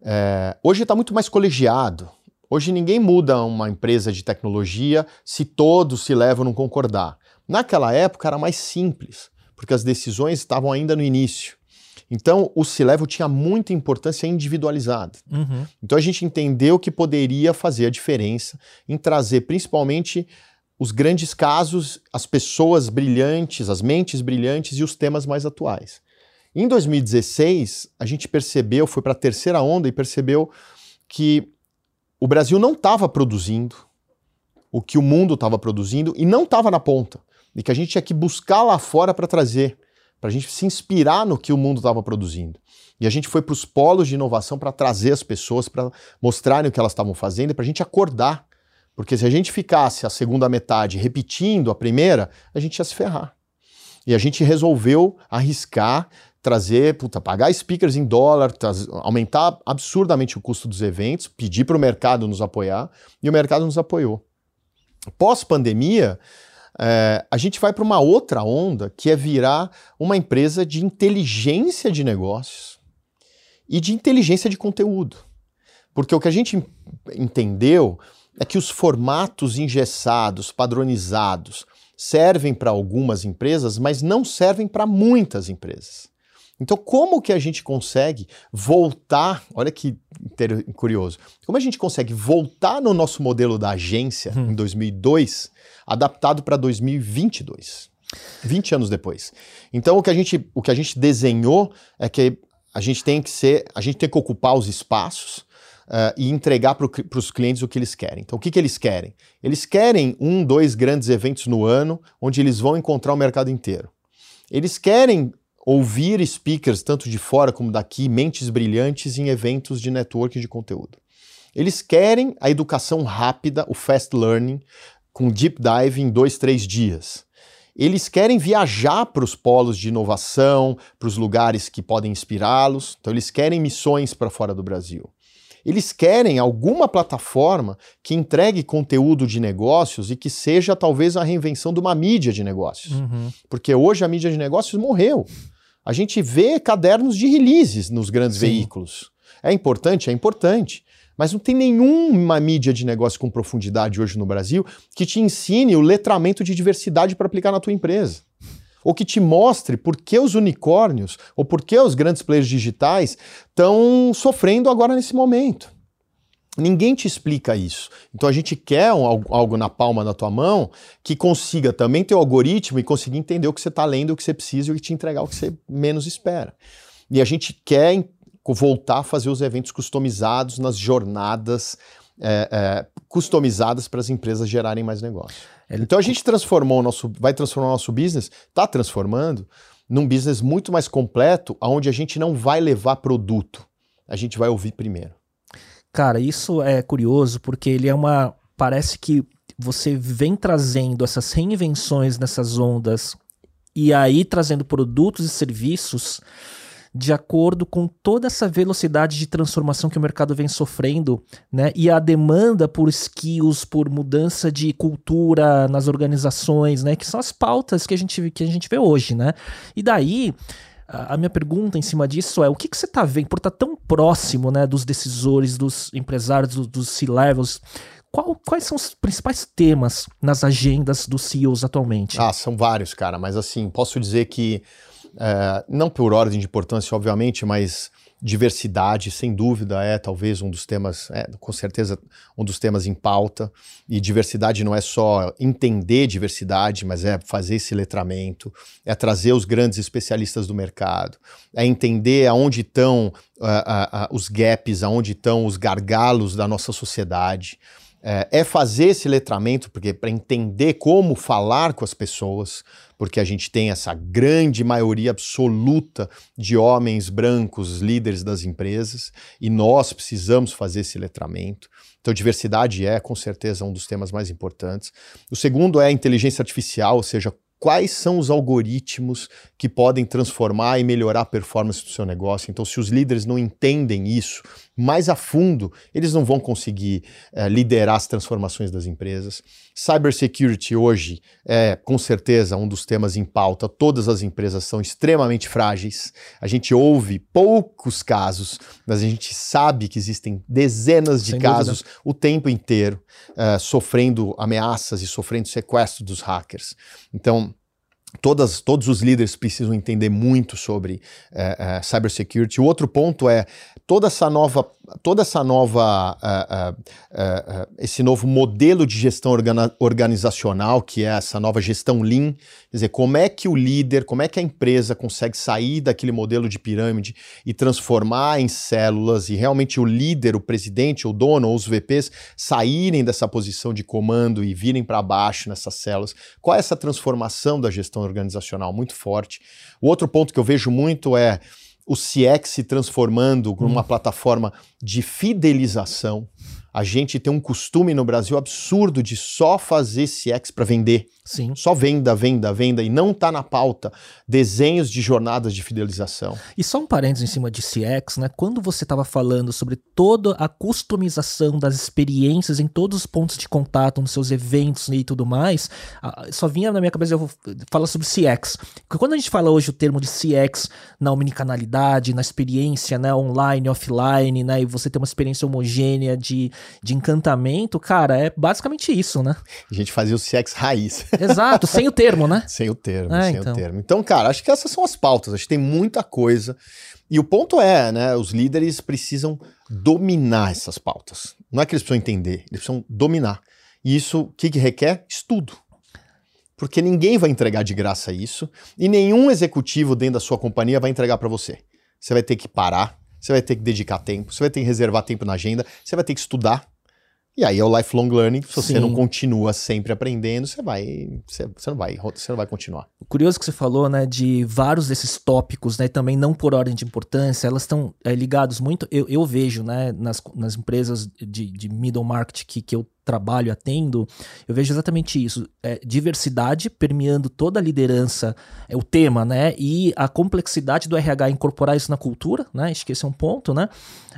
É, hoje está muito mais colegiado. Hoje ninguém muda uma empresa de tecnologia se todos se levam a não concordar. Naquela época era mais simples, porque as decisões estavam ainda no início. Então, o C-Level tinha muita importância individualizada. Uhum. Então, a gente entendeu que poderia fazer a diferença em trazer principalmente os grandes casos, as pessoas brilhantes, as mentes brilhantes e os temas mais atuais. Em 2016, a gente percebeu, foi para a terceira onda e percebeu que o Brasil não estava produzindo o que o mundo estava produzindo e não estava na ponta. E que a gente tinha que buscar lá fora para trazer, para a gente se inspirar no que o mundo estava produzindo. E a gente foi para os polos de inovação para trazer as pessoas, para mostrarem o que elas estavam fazendo e para a gente acordar. Porque se a gente ficasse a segunda metade repetindo a primeira, a gente ia se ferrar. E a gente resolveu arriscar trazer, puta, pagar speakers em dólar, aumentar absurdamente o custo dos eventos, pedir para o mercado nos apoiar, e o mercado nos apoiou. Pós-pandemia, é, a gente vai para uma outra onda, que é virar uma empresa de inteligência de negócios e de inteligência de conteúdo. Porque o que a gente entendeu é que os formatos engessados, padronizados, servem para algumas empresas, mas não servem para muitas empresas. Então, como que a gente consegue voltar? Olha que curioso. Como a gente consegue voltar no nosso modelo da agência hum. em 2002, adaptado para 2022? 20 anos depois. Então, o que a gente, o que a gente desenhou é que a gente tem que ser, a gente tem que ocupar os espaços uh, e entregar para os clientes o que eles querem. Então, o que, que eles querem? Eles querem um, dois grandes eventos no ano, onde eles vão encontrar o mercado inteiro. Eles querem ouvir speakers, tanto de fora como daqui, mentes brilhantes em eventos de networking de conteúdo. Eles querem a educação rápida, o fast learning, com deep dive em dois, três dias. Eles querem viajar para os polos de inovação, para os lugares que podem inspirá-los. Então, eles querem missões para fora do Brasil. Eles querem alguma plataforma que entregue conteúdo de negócios e que seja talvez a reinvenção de uma mídia de negócios. Uhum. Porque hoje a mídia de negócios morreu. A gente vê cadernos de releases nos grandes Sim. veículos. É importante? É importante. Mas não tem nenhuma mídia de negócio com profundidade hoje no Brasil que te ensine o letramento de diversidade para aplicar na tua empresa. Ou que te mostre por que os unicórnios ou por que os grandes players digitais estão sofrendo agora nesse momento. Ninguém te explica isso. Então a gente quer um, algo na palma da tua mão que consiga também ter o algoritmo e conseguir entender o que você está lendo, o que você precisa e te entregar o que você menos espera. E a gente quer voltar a fazer os eventos customizados nas jornadas é, é, customizadas para as empresas gerarem mais negócio. É, então a gente transformou o nosso, vai transformar o nosso business, está transformando num business muito mais completo, onde a gente não vai levar produto, a gente vai ouvir primeiro. Cara, isso é curioso porque ele é uma. Parece que você vem trazendo essas reinvenções nessas ondas e aí trazendo produtos e serviços de acordo com toda essa velocidade de transformação que o mercado vem sofrendo, né? E a demanda por skills, por mudança de cultura nas organizações, né? Que são as pautas que a gente, que a gente vê hoje, né? E daí a minha pergunta em cima disso é: o que, que você está vendo, por estar tá tão próximo né, dos decisores, dos empresários, dos, dos C-levels? Qual, quais são os principais temas nas agendas dos CEOs atualmente? Ah, são vários, cara, mas assim, posso dizer que é, não por ordem de importância, obviamente, mas diversidade, sem dúvida, é talvez um dos temas, é, com certeza, um dos temas em pauta. E diversidade não é só entender diversidade, mas é fazer esse letramento, é trazer os grandes especialistas do mercado, é entender aonde estão uh, uh, uh, os gaps, aonde estão os gargalos da nossa sociedade. É, é fazer esse letramento, porque para entender como falar com as pessoas, porque a gente tem essa grande maioria absoluta de homens brancos líderes das empresas e nós precisamos fazer esse letramento. Então, diversidade é com certeza um dos temas mais importantes. O segundo é a inteligência artificial, ou seja, quais são os algoritmos que podem transformar e melhorar a performance do seu negócio. Então, se os líderes não entendem isso mais a fundo, eles não vão conseguir é, liderar as transformações das empresas. Cybersecurity hoje é, com certeza, um dos temas em pauta. Todas as empresas são extremamente frágeis. A gente ouve poucos casos, mas a gente sabe que existem dezenas de Sem casos dúvida. o tempo inteiro uh, sofrendo ameaças e sofrendo sequestro dos hackers. Então, Todas, todos os líderes precisam entender muito sobre uh, uh, cybersecurity. O outro ponto é toda essa nova, toda essa nova, uh, esse novo modelo de gestão organizacional, que é essa nova gestão Lean, quer dizer, como é que o líder, como é que a empresa consegue sair daquele modelo de pirâmide e transformar em células e realmente o líder, o presidente, o dono ou os VPs saírem dessa posição de comando e virem para baixo nessas células. Qual é essa transformação da gestão organizacional muito forte? O outro ponto que eu vejo muito é o CX se transformando numa hum. plataforma de fidelização. A gente tem um costume no Brasil absurdo de só fazer CX para vender. Sim. Só venda, venda, venda, e não está na pauta desenhos de jornadas de fidelização. E só um parênteses em cima de CX, né? Quando você estava falando sobre toda a customização das experiências em todos os pontos de contato, nos seus eventos e tudo mais, só vinha na minha cabeça, eu vou falar sobre CX. Porque quando a gente fala hoje o termo de CX na omnicanalidade, na experiência né, online, offline, né? E você ter uma experiência homogênea de, de encantamento, cara, é basicamente isso, né? A gente fazia o CX raiz. Exato, sem o termo, né? Sem o termo, é, sem então. o termo. Então, cara, acho que essas são as pautas. Acho que tem muita coisa. E o ponto é, né? Os líderes precisam dominar essas pautas. Não é que eles precisam entender, eles precisam dominar. E isso, o que, que requer? Estudo. Porque ninguém vai entregar de graça isso e nenhum executivo dentro da sua companhia vai entregar para você. Você vai ter que parar, você vai ter que dedicar tempo, você vai ter que reservar tempo na agenda, você vai ter que estudar, e aí é o lifelong learning. Se você Sim. não continua sempre aprendendo, você vai, você, você, não vai, você não vai continuar. Curioso que você falou, né, de vários desses tópicos, né, também não por ordem de importância, elas estão é, ligados muito. Eu, eu vejo, né, nas, nas empresas de, de middle market que, que eu trabalho, atendo, eu vejo exatamente isso. É, diversidade permeando toda a liderança, é o tema, né? E a complexidade do RH incorporar isso na cultura, né? Acho que esse é um ponto, né?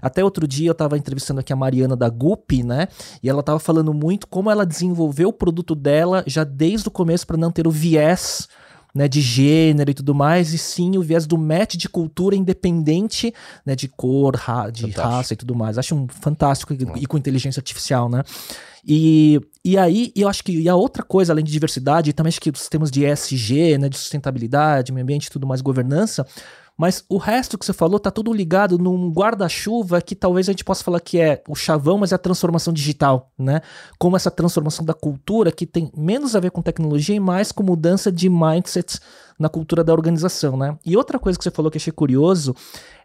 Até outro dia eu estava entrevistando aqui a Mariana da Gup, né? E ela estava falando muito como ela desenvolveu o produto dela já desde o começo para não ter o viés né, de gênero e tudo mais, e sim o viés do match de cultura independente né, de cor, ra de fantástico. raça e tudo mais. Acho um fantástico e, e com inteligência artificial, né? E, e aí, eu acho que e a outra coisa, além de diversidade, também acho que os temas de ESG, né, de sustentabilidade, meio ambiente e tudo mais, governança, Mas o resto que você falou tá tudo ligado num guarda-chuva que talvez a gente possa falar que é o chavão, mas é a transformação digital, né? Como essa transformação da cultura que tem menos a ver com tecnologia e mais com mudança de mindsets na cultura da organização, né? E outra coisa que você falou que achei curioso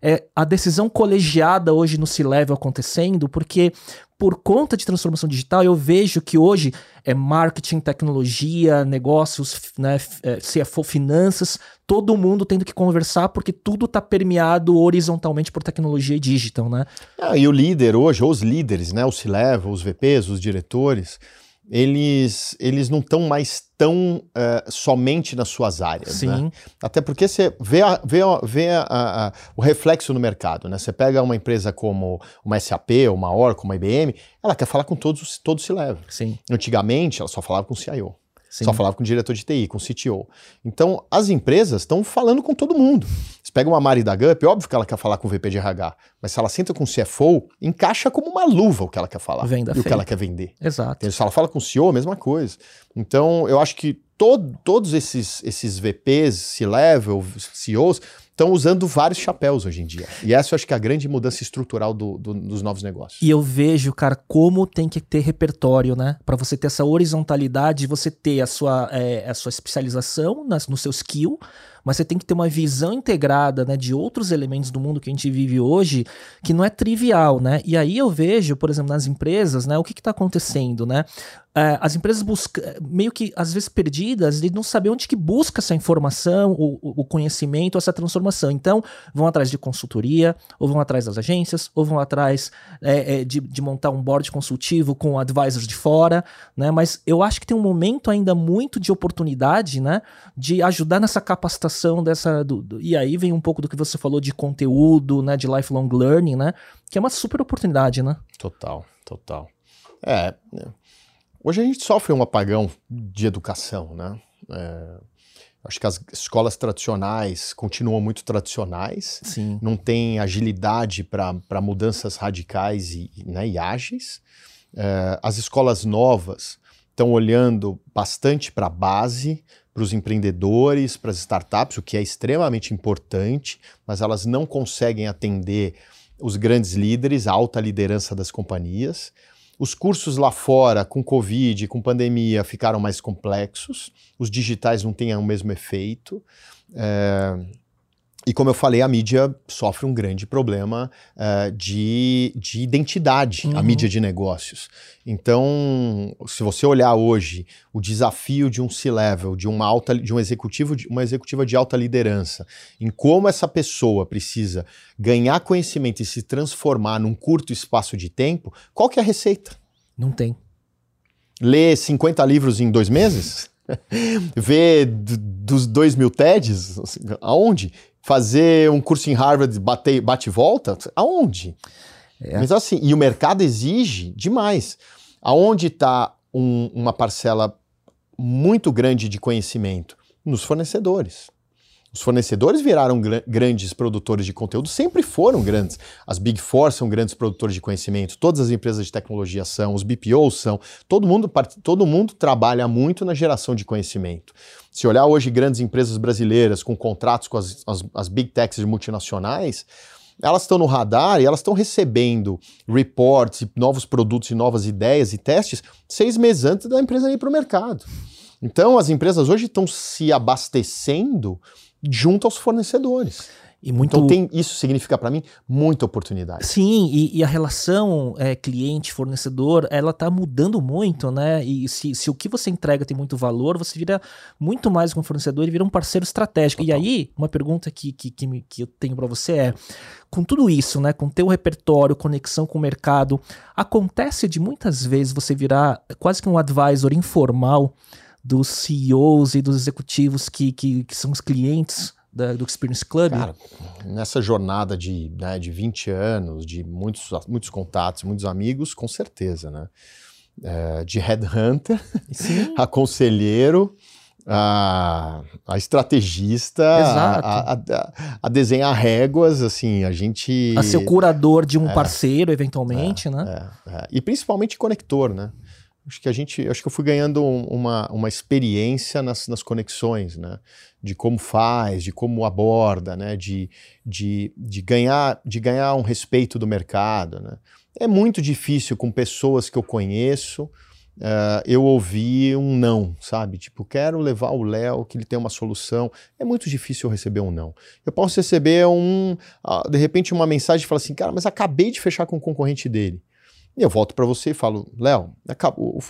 é a decisão colegiada hoje no C-Level acontecendo, porque por conta de transformação digital, eu vejo que hoje é marketing, tecnologia, negócios, né, é, CFO, finanças, todo mundo tendo que conversar porque tudo está permeado horizontalmente por tecnologia e digital, né? Ah, e o líder hoje, ou os líderes, né, o C-Level, os VPs, os diretores, eles, eles não estão mais tão uh, somente nas suas áreas. Sim. Né? Até porque você vê, a, vê, a, vê a, a, o reflexo no mercado. Né? Você pega uma empresa como uma SAP, uma Oracle, uma IBM, ela quer falar com todos, todos se leva. Sim. Antigamente, ela só falava com o CIO. Sim. Só falava com o diretor de TI, com o CTO. Então, as empresas estão falando com todo mundo. Você pega uma Mari da Gup, óbvio que ela quer falar com o VP de RH, mas se ela senta com o CFO, encaixa como uma luva o que ela quer falar Venda e feia. o que ela quer vender. Exato. Se ela fala com o CEO, a mesma coisa. Então, eu acho que todo, todos esses, esses VPs, C-level, CEOs, estão usando vários chapéus hoje em dia. E essa eu acho que é a grande mudança estrutural do, do, dos novos negócios. E eu vejo, cara, como tem que ter repertório, né? Para você ter essa horizontalidade, você ter a sua, é, a sua especialização nas, no seu skill, mas você tem que ter uma visão integrada, né, de outros elementos do mundo que a gente vive hoje, que não é trivial, né? E aí eu vejo, por exemplo, nas empresas, né, o que está acontecendo, né? É, as empresas buscam, meio que às vezes perdidas, de não saber onde que busca essa informação, o, o conhecimento, essa transformação. Então, vão atrás de consultoria, ou vão atrás das agências, ou vão atrás é, é, de, de, montar um board consultivo com advisors de fora, né? Mas eu acho que tem um momento ainda muito de oportunidade, né? De ajudar nessa capacitação dessa. Do, do, e aí vem um pouco do que você falou de conteúdo, né? De lifelong learning, né? Que é uma super oportunidade, né? Total, total. É. Hoje a gente sofre um apagão de educação, né? É, acho que as escolas tradicionais continuam muito tradicionais, Sim. não tem agilidade para mudanças radicais e, né, e ágeis. É, as escolas novas estão olhando bastante para a base, para os empreendedores, para as startups, o que é extremamente importante, mas elas não conseguem atender os grandes líderes, a alta liderança das companhias. Os cursos lá fora, com Covid, com pandemia, ficaram mais complexos, os digitais não têm o mesmo efeito. É, e como eu falei, a mídia sofre um grande problema uh, de, de identidade, uhum. a mídia de negócios. Então, se você olhar hoje o desafio de um C-level, de uma alta, de um executivo, de uma executiva de alta liderança, em como essa pessoa precisa ganhar conhecimento e se transformar num curto espaço de tempo, qual que é a receita? Não tem. Ler 50 livros em dois meses? [laughs] Ver dos dois mil TEDs? Aonde? Fazer um curso em Harvard bate, bate e volta? Aonde? É. Mas assim, e o mercado exige demais. Aonde está um, uma parcela muito grande de conhecimento? Nos fornecedores. Os fornecedores viraram gr grandes produtores de conteúdo, sempre foram grandes. As Big Four são grandes produtores de conhecimento, todas as empresas de tecnologia são, os BPOs são, todo mundo, todo mundo trabalha muito na geração de conhecimento. Se olhar hoje grandes empresas brasileiras com contratos com as, as, as Big Techs multinacionais, elas estão no radar e elas estão recebendo reports, novos produtos e novas ideias e testes seis meses antes da empresa ir para o mercado. Então, as empresas hoje estão se abastecendo junto aos fornecedores. E muito... Então tem, isso significa para mim muita oportunidade. Sim, e, e a relação é, cliente-fornecedor, ela tá mudando muito, né? E se, se o que você entrega tem muito valor, você vira muito mais um fornecedor e vira um parceiro estratégico. Total. E aí, uma pergunta que, que, que, que eu tenho para você é, com tudo isso, né, com teu repertório, conexão com o mercado, acontece de muitas vezes você virar quase que um advisor informal dos CEOs e dos executivos que, que, que são os clientes da, do Experience Club? Cara, nessa jornada de, né, de 20 anos, de muitos, muitos contatos, muitos amigos, com certeza, né? É, de headhunter [laughs] a conselheiro, a, a estrategista, a, a, a, desenhar réguas, assim, a gente... A ser o curador de um é, parceiro, eventualmente, é, né? É, é. e principalmente conector, né? Acho que a gente, acho que eu fui ganhando uma, uma experiência nas, nas conexões, né? De como faz, de como aborda, né? De, de, de, ganhar, de ganhar um respeito do mercado, né? É muito difícil com pessoas que eu conheço uh, eu ouvir um não, sabe? Tipo, quero levar o Léo, que ele tem uma solução. É muito difícil eu receber um não. Eu posso receber um, uh, de repente, uma mensagem e falar assim, cara, mas acabei de fechar com o concorrente dele. E eu volto para você e falo, Léo,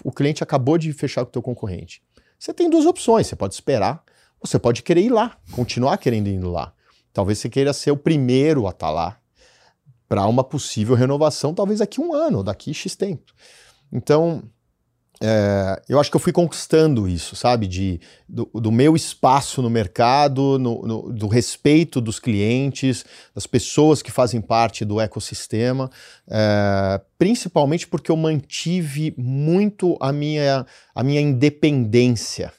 o cliente acabou de fechar com o teu concorrente. Você tem duas opções, você pode esperar, você pode querer ir lá, continuar querendo ir lá. Talvez você queira ser o primeiro a estar tá lá para uma possível renovação, talvez daqui um ano, daqui X tempo. Então, é, eu acho que eu fui conquistando isso, sabe? De, do, do meu espaço no mercado, no, no, do respeito dos clientes, das pessoas que fazem parte do ecossistema, é, principalmente porque eu mantive muito a minha, a minha independência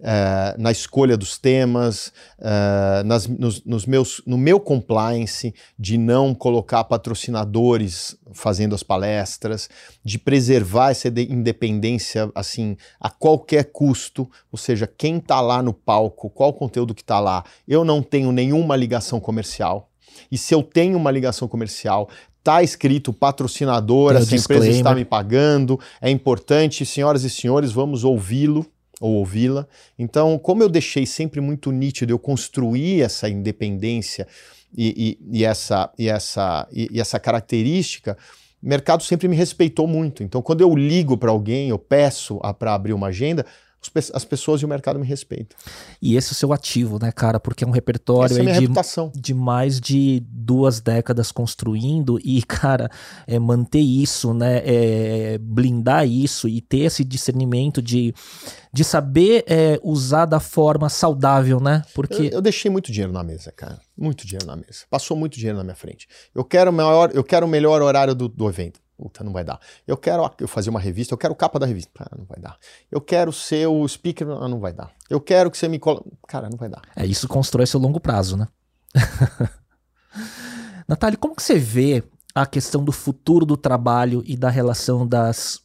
uh, na escolha dos temas, uh, nas, nos, nos, meus, no meu compliance, de não colocar patrocinadores fazendo as palestras, de preservar essa independência assim a qualquer custo, ou seja, quem está lá no palco, qual o conteúdo que está lá, eu não tenho nenhuma ligação comercial. E se eu tenho uma ligação comercial, está escrito patrocinador, essa empresa está me pagando, é importante, senhoras e senhores, vamos ouvi-lo ou ouvi-la. Então, como eu deixei sempre muito nítido, eu construí essa independência e, e, e essa, e, essa, e, essa característica, o mercado sempre me respeitou muito. Então, quando eu ligo para alguém, eu peço para abrir uma agenda, as pessoas e o mercado me respeitam. E esse é o seu ativo, né, cara? Porque é um repertório é de, de, mais de duas décadas construindo e, [laughs] cara, é, manter isso, né? É, blindar isso e ter esse discernimento de, de saber é, usar da forma saudável, né? Porque. Eu, eu, deixei muito dinheiro na mesa, cara. Muito dinheiro na mesa. Passou muito dinheiro na minha frente. Eu quero o maior, eu quero o melhor horário do, do evento. Puta, não vai dar. Eu quero eu fazer uma revista, eu quero capa da revista. Ah, não vai dar. Eu quero ser o speaker, ah, não vai dar. Eu quero que você me colo... Cara, não vai dar. É, isso constrói seu longo prazo, né? [laughs] Natália, como que você vê a questão do futuro do trabalho e da relação das.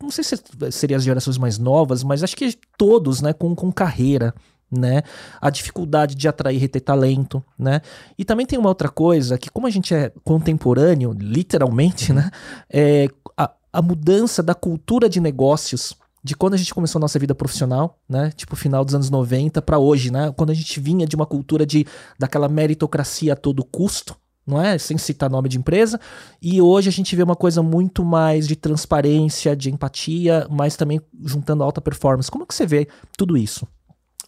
Não sei se seriam as gerações mais novas, mas acho que todos, né, com, com carreira né? A dificuldade de atrair e reter talento, né? E também tem uma outra coisa que como a gente é contemporâneo, literalmente, né? É, a, a mudança da cultura de negócios de quando a gente começou a nossa vida profissional, né? Tipo final dos anos 90 para hoje, né? Quando a gente vinha de uma cultura de daquela meritocracia a todo custo, não é? Sem citar nome de empresa. E hoje a gente vê uma coisa muito mais de transparência, de empatia, mas também juntando alta performance. Como é que você vê tudo isso?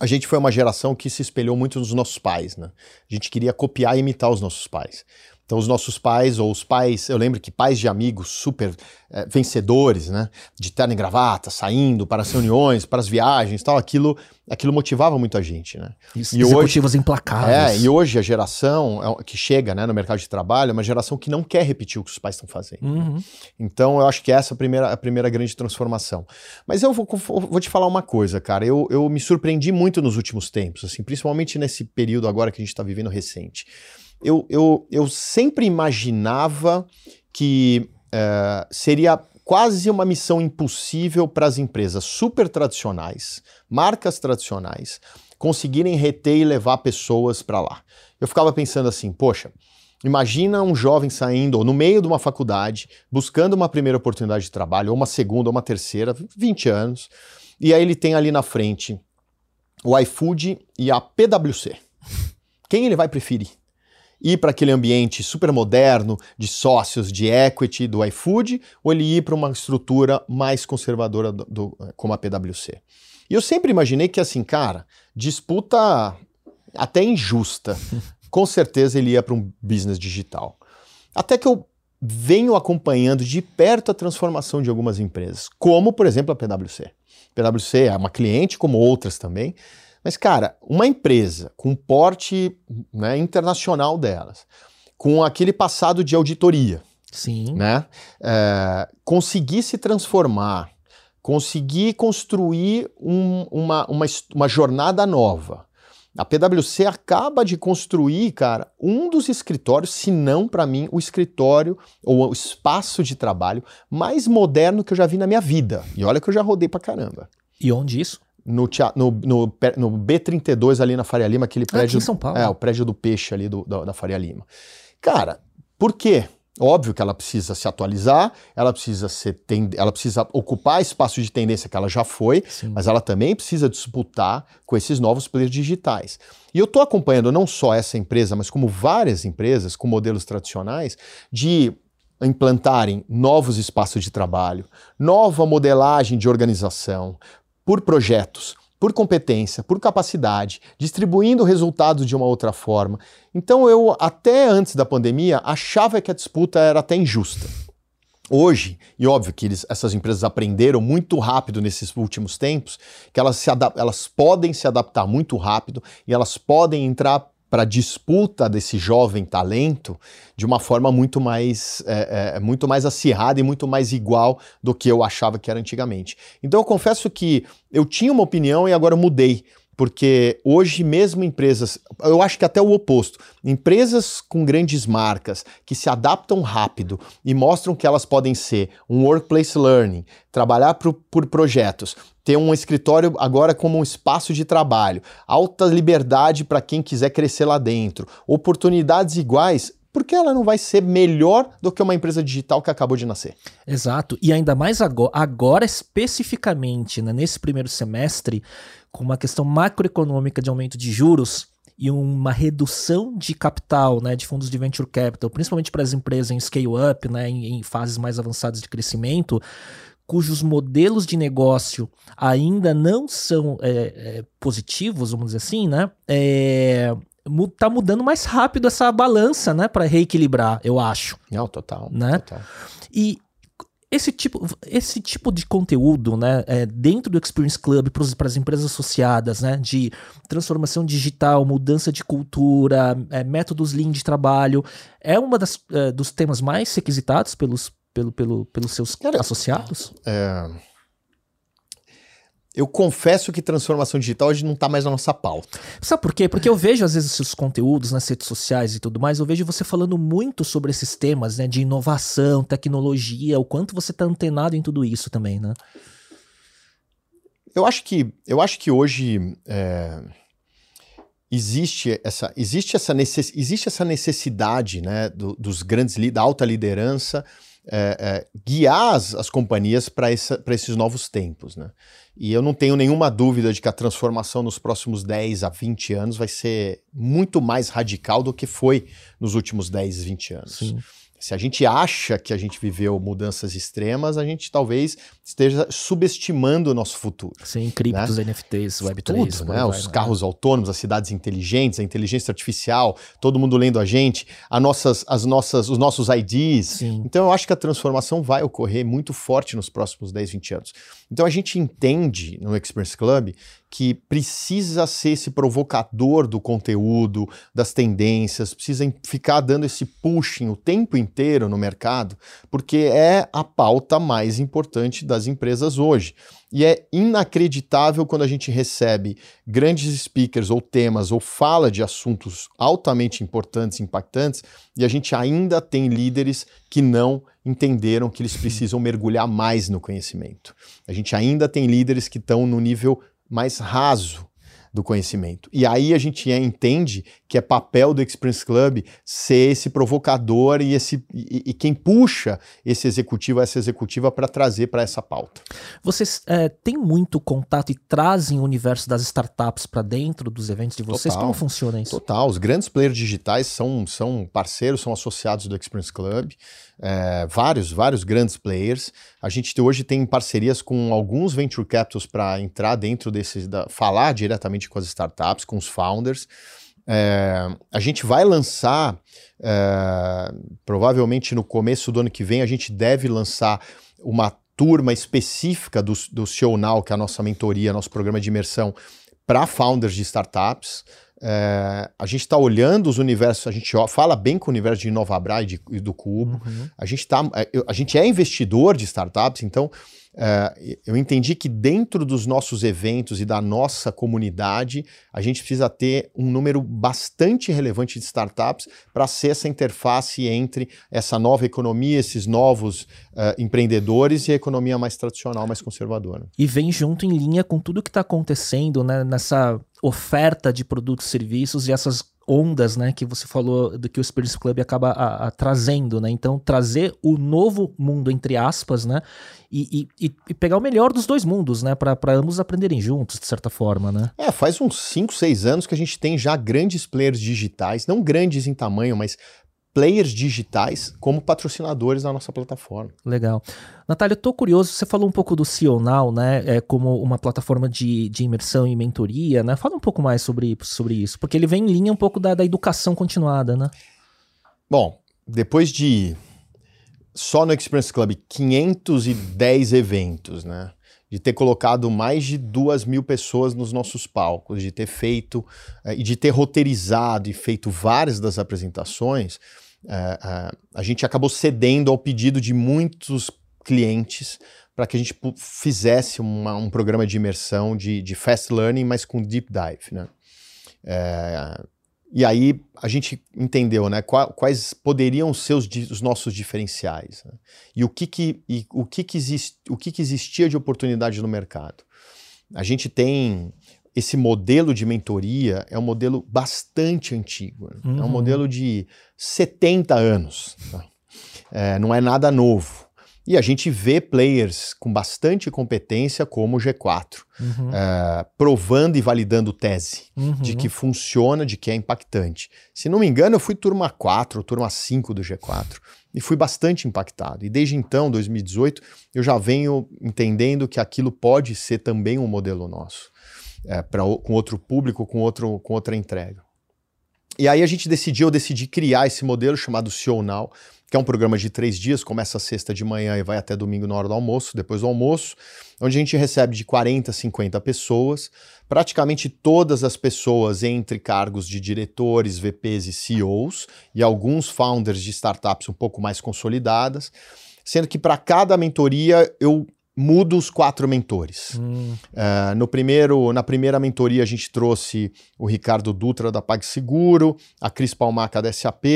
A gente foi uma geração que se espelhou muito nos nossos pais, né? A gente queria copiar e imitar os nossos pais. Então, os nossos pais, ou os pais, eu lembro que pais de amigos super é, vencedores, né? De terno e gravata, saindo para as reuniões, para as viagens tal, aquilo, aquilo motivava muito a gente, né? Isso, e executivos hoje, implacáveis. É, e hoje a geração é que chega né, no mercado de trabalho é uma geração que não quer repetir o que os pais estão fazendo. Uhum. Né? Então, eu acho que essa é a primeira, a primeira grande transformação. Mas eu vou, vou te falar uma coisa, cara. Eu, eu me surpreendi muito nos últimos tempos, assim, principalmente nesse período agora que a gente está vivendo recente eu, eu, eu sempre imaginava que uh, seria quase uma missão impossível para as empresas super tradicionais, marcas tradicionais, conseguirem reter e levar pessoas para lá. Eu ficava pensando assim, poxa, imagina um jovem saindo no meio de uma faculdade, buscando uma primeira oportunidade de trabalho, ou uma segunda, ou uma terceira, 20 anos, e aí ele tem ali na frente o iFood e a PwC. Quem ele vai preferir? Ir para aquele ambiente super moderno de sócios, de equity do iFood, ou ele ir para uma estrutura mais conservadora do, do, como a PwC. E eu sempre imaginei que assim, cara, disputa até injusta. [laughs] Com certeza ele ia para um business digital. Até que eu venho acompanhando de perto a transformação de algumas empresas, como por exemplo a PwC. A PwC é uma cliente, como outras também, mas, cara, uma empresa com porte né, internacional delas, com aquele passado de auditoria, Sim. Né, é, conseguir se transformar, conseguir construir um, uma, uma, uma jornada nova, A PwC acaba de construir, cara, um dos escritórios, se não para mim, o escritório ou o espaço de trabalho mais moderno que eu já vi na minha vida. E olha que eu já rodei pra caramba. E onde isso? No, no, no, no B32 ali na Faria Lima, aquele prédio. Ah, aqui em São Paulo. É, o prédio do peixe ali do, da, da Faria Lima. Cara, por quê? Óbvio que ela precisa se atualizar, ela precisa ser ela precisa ocupar espaço de tendência que ela já foi, Sim. mas ela também precisa disputar com esses novos players digitais. E eu estou acompanhando não só essa empresa, mas como várias empresas com modelos tradicionais de implantarem novos espaços de trabalho, nova modelagem de organização por projetos, por competência, por capacidade, distribuindo resultados de uma outra forma. Então eu, até antes da pandemia, achava que a disputa era até injusta. Hoje, e óbvio que eles, essas empresas aprenderam muito rápido nesses últimos tempos, que elas, se elas podem se adaptar muito rápido e elas podem entrar para a disputa desse jovem talento de uma forma muito mais, é, é, muito mais acirrada e muito mais igual do que eu achava que era antigamente. Então eu confesso que eu tinha uma opinião e agora mudei. Porque hoje mesmo empresas, eu acho que até o oposto, empresas com grandes marcas que se adaptam rápido e mostram que elas podem ser um workplace learning, trabalhar por, por projetos, ter um escritório agora como um espaço de trabalho, alta liberdade para quem quiser crescer lá dentro, oportunidades iguais, por que ela não vai ser melhor do que uma empresa digital que acabou de nascer? Exato, e ainda mais agora, agora especificamente, né, nesse primeiro semestre, com uma questão macroeconômica de aumento de juros e uma redução de capital, né, de fundos de venture capital, principalmente para as empresas em scale-up, né, em, em fases mais avançadas de crescimento, cujos modelos de negócio ainda não são é, é, positivos, vamos dizer assim, né? É, tá mudando mais rápido essa balança, né, para reequilibrar, eu acho. Não, total. Né? Total. E esse tipo, esse tipo de conteúdo, né, é, dentro do Experience Club para as empresas associadas, né, de transformação digital, mudança de cultura, é, métodos lean de trabalho, é uma das é, dos temas mais requisitados pelos pelo, pelo, pelos seus Cara, associados? É... Eu confesso que transformação digital hoje não está mais na nossa pauta. Sabe por quê? Porque eu vejo, às vezes, seus conteúdos nas redes sociais e tudo mais, eu vejo você falando muito sobre esses temas, né? De inovação, tecnologia, o quanto você está antenado em tudo isso também, né? Eu acho que, eu acho que hoje é, existe, essa, existe, essa necess, existe essa necessidade né, do, dos grandes, da alta liderança é, é, guiar as, as companhias para esses novos tempos. Né? E eu não tenho nenhuma dúvida de que a transformação nos próximos 10 a 20 anos vai ser muito mais radical do que foi nos últimos 10, 20 anos. Sim. Se a gente acha que a gente viveu mudanças extremas, a gente talvez esteja subestimando o nosso futuro. Sim, criptos, né? NFTs, Web3. Tudo, né? Os né? carros autônomos, as cidades inteligentes, a inteligência artificial, todo mundo lendo a gente, a nossas, as nossas, os nossos IDs. Sim. Então eu acho que a transformação vai ocorrer muito forte nos próximos 10, 20 anos. Então a gente entende no Experience Club que precisa ser esse provocador do conteúdo, das tendências, precisa ficar dando esse pushing o tempo inteiro no mercado, porque é a pauta mais importante das empresas hoje. E é inacreditável quando a gente recebe grandes speakers ou temas ou fala de assuntos altamente importantes, impactantes, e a gente ainda tem líderes que não entenderam que eles precisam mergulhar mais no conhecimento. A gente ainda tem líderes que estão no nível mais raso do conhecimento. E aí a gente é, entende que é papel do Experience Club ser esse provocador e, esse, e, e quem puxa esse executivo, essa executiva para trazer para essa pauta. Vocês é, têm muito contato e trazem o universo das startups para dentro dos eventos de vocês? Total, Como funciona isso? Total. Os grandes players digitais são, são parceiros, são associados do Experience Club é, vários, vários grandes players. A gente hoje tem parcerias com alguns venture capitals para entrar dentro desses, da, falar diretamente com as startups, com os founders. É, a gente vai lançar, é, provavelmente no começo do ano que vem, a gente deve lançar uma turma específica do, do Show Now, que é a nossa mentoria, nosso programa de imersão, para founders de startups. É, a gente está olhando os universos, a gente fala bem com o universo de Inovabra e, e do Cubo. Uhum. A, gente tá, é, a gente é investidor de startups, então é, eu entendi que dentro dos nossos eventos e da nossa comunidade, a gente precisa ter um número bastante relevante de startups para ser essa interface entre essa nova economia, esses novos uh, empreendedores e a economia mais tradicional, mais conservadora. E vem junto em linha com tudo que está acontecendo né, nessa oferta de produtos e serviços e essas ondas, né, que você falou do que o Spirits Club acaba a, a, trazendo, né? Então trazer o novo mundo entre aspas, né, e, e, e pegar o melhor dos dois mundos, né, para ambos aprenderem juntos de certa forma, né? É, faz uns 5, 6 anos que a gente tem já grandes players digitais, não grandes em tamanho, mas players digitais como patrocinadores da nossa plataforma. Legal. Natália, eu tô curioso, você falou um pouco do Now, né, é, como uma plataforma de, de imersão e mentoria, né? Fala um pouco mais sobre, sobre isso, porque ele vem em linha um pouco da, da educação continuada, né? Bom, depois de só no Experience Club 510 eventos, né? De ter colocado mais de duas mil pessoas nos nossos palcos, de ter feito uh, e de ter roteirizado e feito várias das apresentações, uh, uh, a gente acabou cedendo ao pedido de muitos clientes para que a gente fizesse uma, um programa de imersão de, de, fast learning, mas com deep dive. Né? E aí a gente entendeu né, quais poderiam ser os, os nossos diferenciais né? e o que que, e o que, que, exist, o que, que existia de oportunidade no mercado. A gente tem esse modelo de mentoria, é um modelo bastante antigo, né? uhum. é um uhum. modelo de 70 anos, tá? é, não é nada novo. E a gente vê players com bastante competência, como o G4, uhum. uh, provando e validando tese uhum. de que funciona, de que é impactante. Se não me engano, eu fui turma 4, turma 5 do G4 e fui bastante impactado. E desde então, 2018, eu já venho entendendo que aquilo pode ser também um modelo nosso, é, pra, com outro público, com, outro, com outra entrega. E aí a gente decidiu, eu decidi criar esse modelo chamado CEO Now, que é um programa de três dias, começa sexta de manhã e vai até domingo na hora do almoço, depois do almoço, onde a gente recebe de 40 a 50 pessoas, praticamente todas as pessoas entre cargos de diretores, VPs e CEOs, e alguns founders de startups um pouco mais consolidadas, sendo que para cada mentoria eu mudo os quatro mentores. Hum. Uh, no primeiro, na primeira mentoria a gente trouxe o Ricardo Dutra da PagSeguro, a Cris Palmaca da SAP,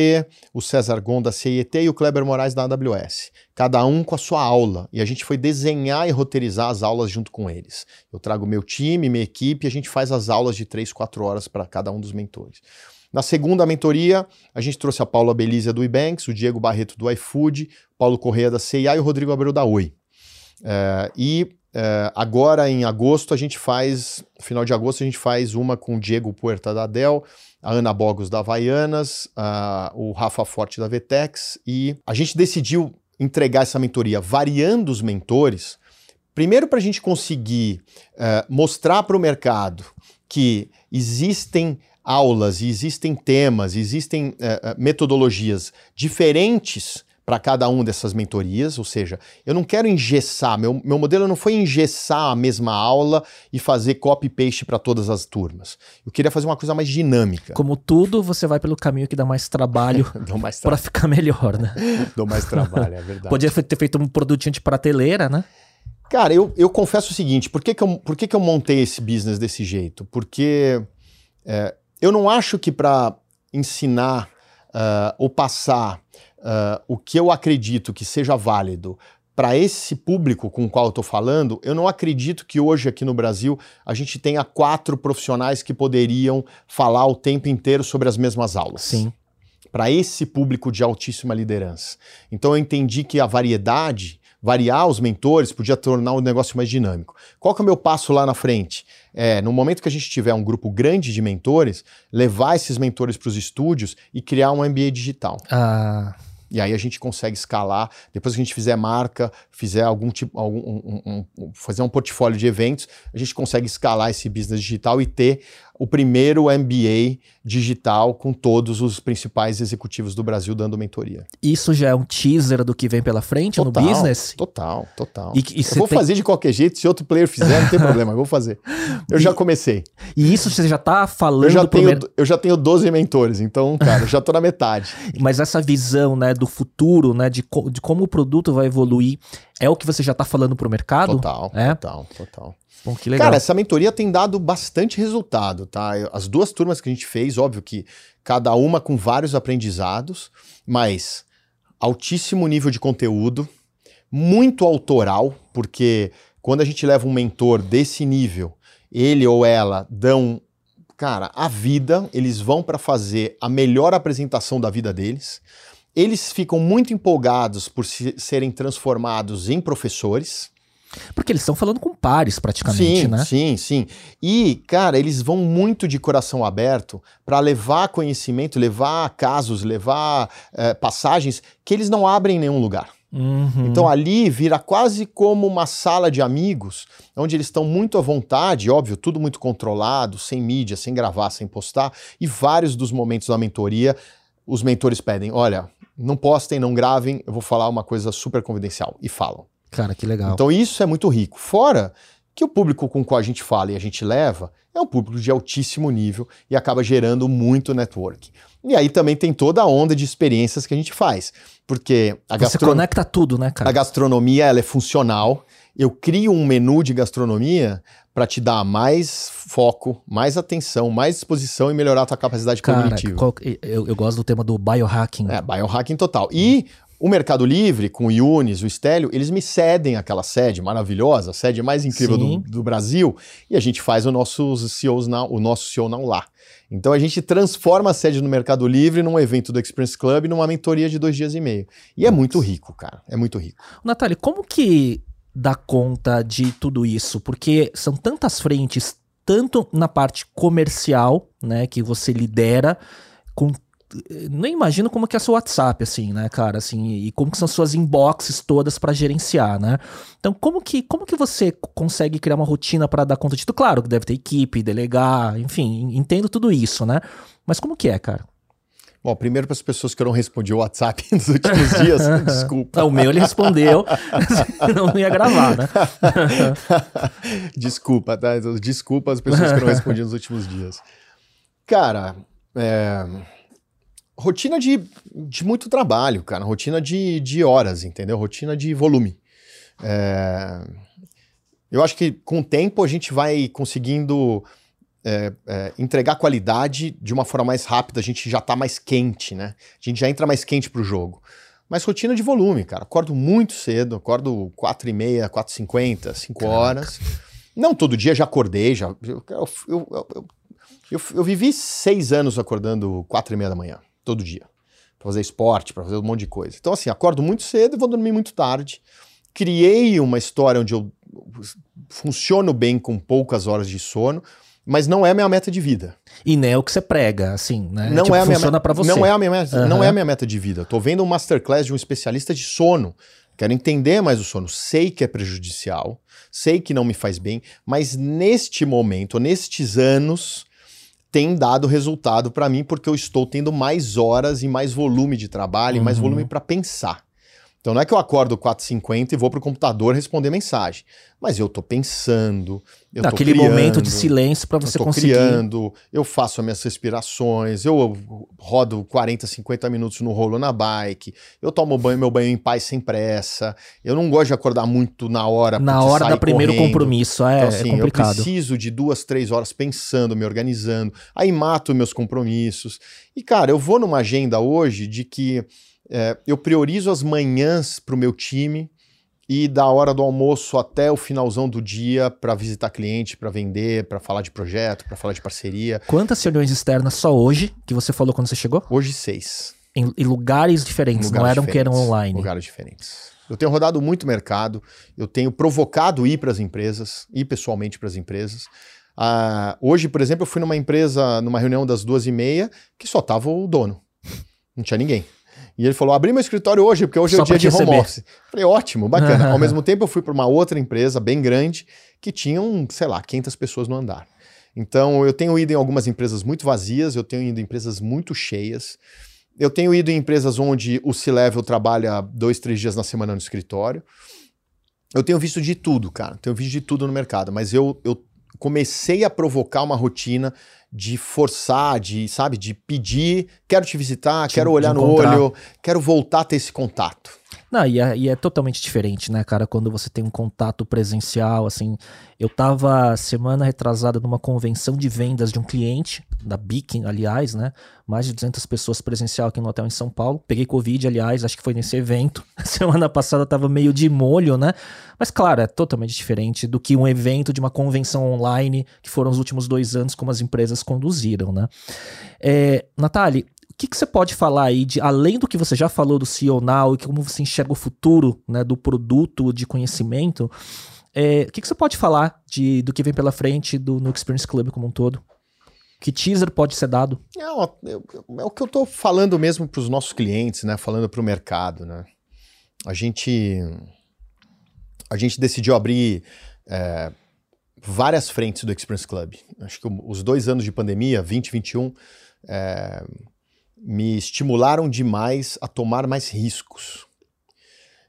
o César Gon da CIET e o Kleber Moraes da AWS. Cada um com a sua aula. E a gente foi desenhar e roteirizar as aulas junto com eles. Eu trago meu time, minha equipe e a gente faz as aulas de três, quatro horas para cada um dos mentores. Na segunda mentoria, a gente trouxe a Paula Belízia do Ebanks, o Diego Barreto do iFood, Paulo Correia da CIA e o Rodrigo Abreu da Oi. É, e é, agora em agosto a gente faz, final de agosto a gente faz uma com o Diego Puerta da Dell, a Ana Bogos da Havaianas, a, o Rafa Forte da Vetex e a gente decidiu entregar essa mentoria variando os mentores, primeiro para a gente conseguir é, mostrar para o mercado que existem aulas, existem temas, existem é, metodologias diferentes para cada um dessas mentorias, ou seja, eu não quero engessar, meu, meu modelo não foi engessar a mesma aula e fazer copy-paste para todas as turmas. Eu queria fazer uma coisa mais dinâmica. Como tudo, você vai pelo caminho que dá mais trabalho [laughs] para ficar melhor, né? [laughs] Dou mais trabalho, é [laughs] verdade. Podia ter feito um produtinho de prateleira, né? Cara, eu, eu confesso o seguinte, por que, que, eu, por que, que eu montei esse business desse jeito? Porque é, eu não acho que para ensinar uh, ou passar uh, o que eu acredito que seja válido para esse público com o qual eu estou falando, eu não acredito que hoje aqui no Brasil a gente tenha quatro profissionais que poderiam falar o tempo inteiro sobre as mesmas aulas. Sim. Para esse público de altíssima liderança. Então eu entendi que a variedade, variar os mentores, podia tornar o negócio mais dinâmico. Qual que é o meu passo lá na frente? É, no momento que a gente tiver um grupo grande de mentores, levar esses mentores para os estúdios e criar um MBA digital. Ah. E aí a gente consegue escalar. Depois que a gente fizer marca, fizer algum tipo, algum, um, um, fazer um portfólio de eventos, a gente consegue escalar esse business digital e ter o primeiro MBA digital com todos os principais executivos do Brasil dando mentoria. Isso já é um teaser do que vem pela frente total, no business? Total, total. E, e eu vou tem... fazer de qualquer jeito, se outro player fizer, não tem [laughs] problema, eu vou fazer. Eu e, já comecei. E isso você já tá falando... Eu já, tenho, primeiro... eu já tenho 12 mentores, então, cara, eu já tô na metade. [laughs] Mas essa visão, né, do futuro, né, de, co de como o produto vai evoluir, é o que você já tá falando pro mercado? Total, é? total, total. Bom, que legal. Cara, essa mentoria tem dado bastante resultado, tá? As duas turmas que a gente fez, óbvio que cada uma com vários aprendizados, mas altíssimo nível de conteúdo, muito autoral, porque quando a gente leva um mentor desse nível, ele ou ela dão, cara, a vida, eles vão para fazer a melhor apresentação da vida deles. Eles ficam muito empolgados por se, serem transformados em professores. Porque eles estão falando com pares praticamente, sim, né? Sim, sim. E, cara, eles vão muito de coração aberto para levar conhecimento, levar casos, levar é, passagens que eles não abrem em nenhum lugar. Uhum. Então ali vira quase como uma sala de amigos, onde eles estão muito à vontade, óbvio, tudo muito controlado, sem mídia, sem gravar, sem postar, e vários dos momentos da mentoria, os mentores pedem: olha, não postem, não gravem, eu vou falar uma coisa super confidencial. E falam. Cara, que legal. Então isso é muito rico. Fora que o público com o qual a gente fala e a gente leva é um público de altíssimo nível e acaba gerando muito network. E aí também tem toda a onda de experiências que a gente faz. Porque a Você gastron... conecta tudo, né, cara? A gastronomia ela é funcional. Eu crio um menu de gastronomia para te dar mais foco, mais atenção, mais disposição e melhorar a tua capacidade cara, cognitiva. Qual... Eu, eu, gosto do tema do biohacking. É, biohacking total. E o Mercado Livre, com o Yunis, o Estélio, eles me cedem aquela sede maravilhosa, a sede mais incrível do, do, Brasil, e a gente faz o nosso CEOs now, o nosso CEO Now lá. Então a gente transforma a sede no Mercado Livre num evento do Experience Club numa mentoria de dois dias e meio. E é muito rico, cara. É muito rico. Natália, como que dá conta de tudo isso? Porque são tantas frentes, tanto na parte comercial, né, que você lidera, com nem imagino como que é seu WhatsApp, assim, né, cara, assim, e como que são suas inboxes todas para gerenciar, né? Então, como que, como que você consegue criar uma rotina para dar conta de tudo? Claro que deve ter equipe, delegar, enfim, entendo tudo isso, né? Mas como que é, cara? Bom, primeiro para as pessoas que eu não respondi o WhatsApp [laughs] nos últimos dias, [laughs] desculpa. Não, o meu ele respondeu, [laughs] não ia gravar, né? desculpa, tá? Desculpa as pessoas que eu não respondi nos últimos dias. Cara, é rotina de, de muito trabalho, cara. Rotina de, de horas, entendeu? Rotina de volume. É... Eu acho que com o tempo a gente vai conseguindo é, é, entregar qualidade de uma forma mais rápida, a gente já tá mais quente, né? A gente já entra mais quente pro jogo. Mas rotina de volume, cara. Acordo muito cedo, acordo 4 e meia, 4 e 50, 5 horas. Não todo dia, já acordei, já. Eu, eu, eu, eu, vivi seis anos acordando 4 e meia da manhã todo dia. Pra fazer esporte, para fazer um monte de coisa. Então, assim, acordo muito cedo e vou dormir muito tarde. Criei uma história onde eu funciono bem com poucas horas de sono, mas não é a minha meta de vida. E nem é o que você prega, assim, né? Não tipo, é a minha funciona para você. Não é a minha meta, uhum. não é a minha meta de vida. Tô vendo um masterclass de um especialista de sono. Quero entender mais o sono. Sei que é prejudicial, sei que não me faz bem, mas neste momento, nestes anos, tem dado resultado para mim porque eu estou tendo mais horas e mais volume de trabalho uhum. e mais volume uhum. para pensar. Então não é que eu acordo 4h50 e vou pro computador responder mensagem. Mas eu tô pensando, eu Naquele tô criando, momento de silêncio para você eu conseguir. criando, eu faço as minhas respirações, eu rodo 40, 50 minutos no rolo na bike, eu tomo banho, meu banho em paz sem pressa. Eu não gosto de acordar muito na hora. Na hora da primeiro compromisso, é, então, assim, é complicado. Eu preciso de duas, três horas pensando, me organizando. Aí mato meus compromissos. E, cara, eu vou numa agenda hoje de que é, eu priorizo as manhãs para o meu time e da hora do almoço até o finalzão do dia para visitar cliente, para vender, para falar de projeto, para falar de parceria. Quantas reuniões externas só hoje que você falou quando você chegou? Hoje seis. Em, em lugares diferentes, lugares não eram que eram online. Lugares diferentes. Eu tenho rodado muito mercado, eu tenho provocado ir para as empresas, ir pessoalmente para as empresas. Uh, hoje, por exemplo, eu fui numa empresa, numa reunião das duas e meia, que só tava o dono. Não tinha ninguém. E ele falou: abri meu escritório hoje, porque hoje Só é o dia de home receber. office. Falei, ótimo, bacana. [laughs] Ao mesmo tempo, eu fui para uma outra empresa bem grande que tinham, sei lá, 500 pessoas no andar. Então, eu tenho ido em algumas empresas muito vazias, eu tenho ido em empresas muito cheias. Eu tenho ido em empresas onde o C-Level trabalha dois, três dias na semana no escritório. Eu tenho visto de tudo, cara. Tenho visto de tudo no mercado, mas eu, eu comecei a provocar uma rotina de forçar, de, sabe, de pedir, quero te visitar, quero olhar no olho, quero voltar a ter esse contato. Não, e é, e é, totalmente diferente, né, cara, quando você tem um contato presencial, assim. Eu tava semana retrasada numa convenção de vendas de um cliente, da Beacon, aliás, né? Mais de 200 pessoas presencial aqui no hotel em São Paulo. Peguei Covid, aliás, acho que foi nesse evento. [laughs] Semana passada tava meio de molho, né? Mas, claro, é totalmente diferente do que um evento de uma convenção online, que foram os últimos dois anos, como as empresas conduziram, né? É, Natália, o que, que, você pode falar aí de além do que você já falou do CEO Now e como você enxerga o futuro né, do produto de conhecimento? É, o que, que, você pode falar de, do que vem pela frente do, no Experience Club como um todo? Que teaser pode ser dado? É, é, é o que eu estou falando mesmo para os nossos clientes, né? Falando para o mercado, né? A gente, a gente decidiu abrir é, várias frentes do Experience Club. Acho que os dois anos de pandemia, 2021, é, me estimularam demais a tomar mais riscos,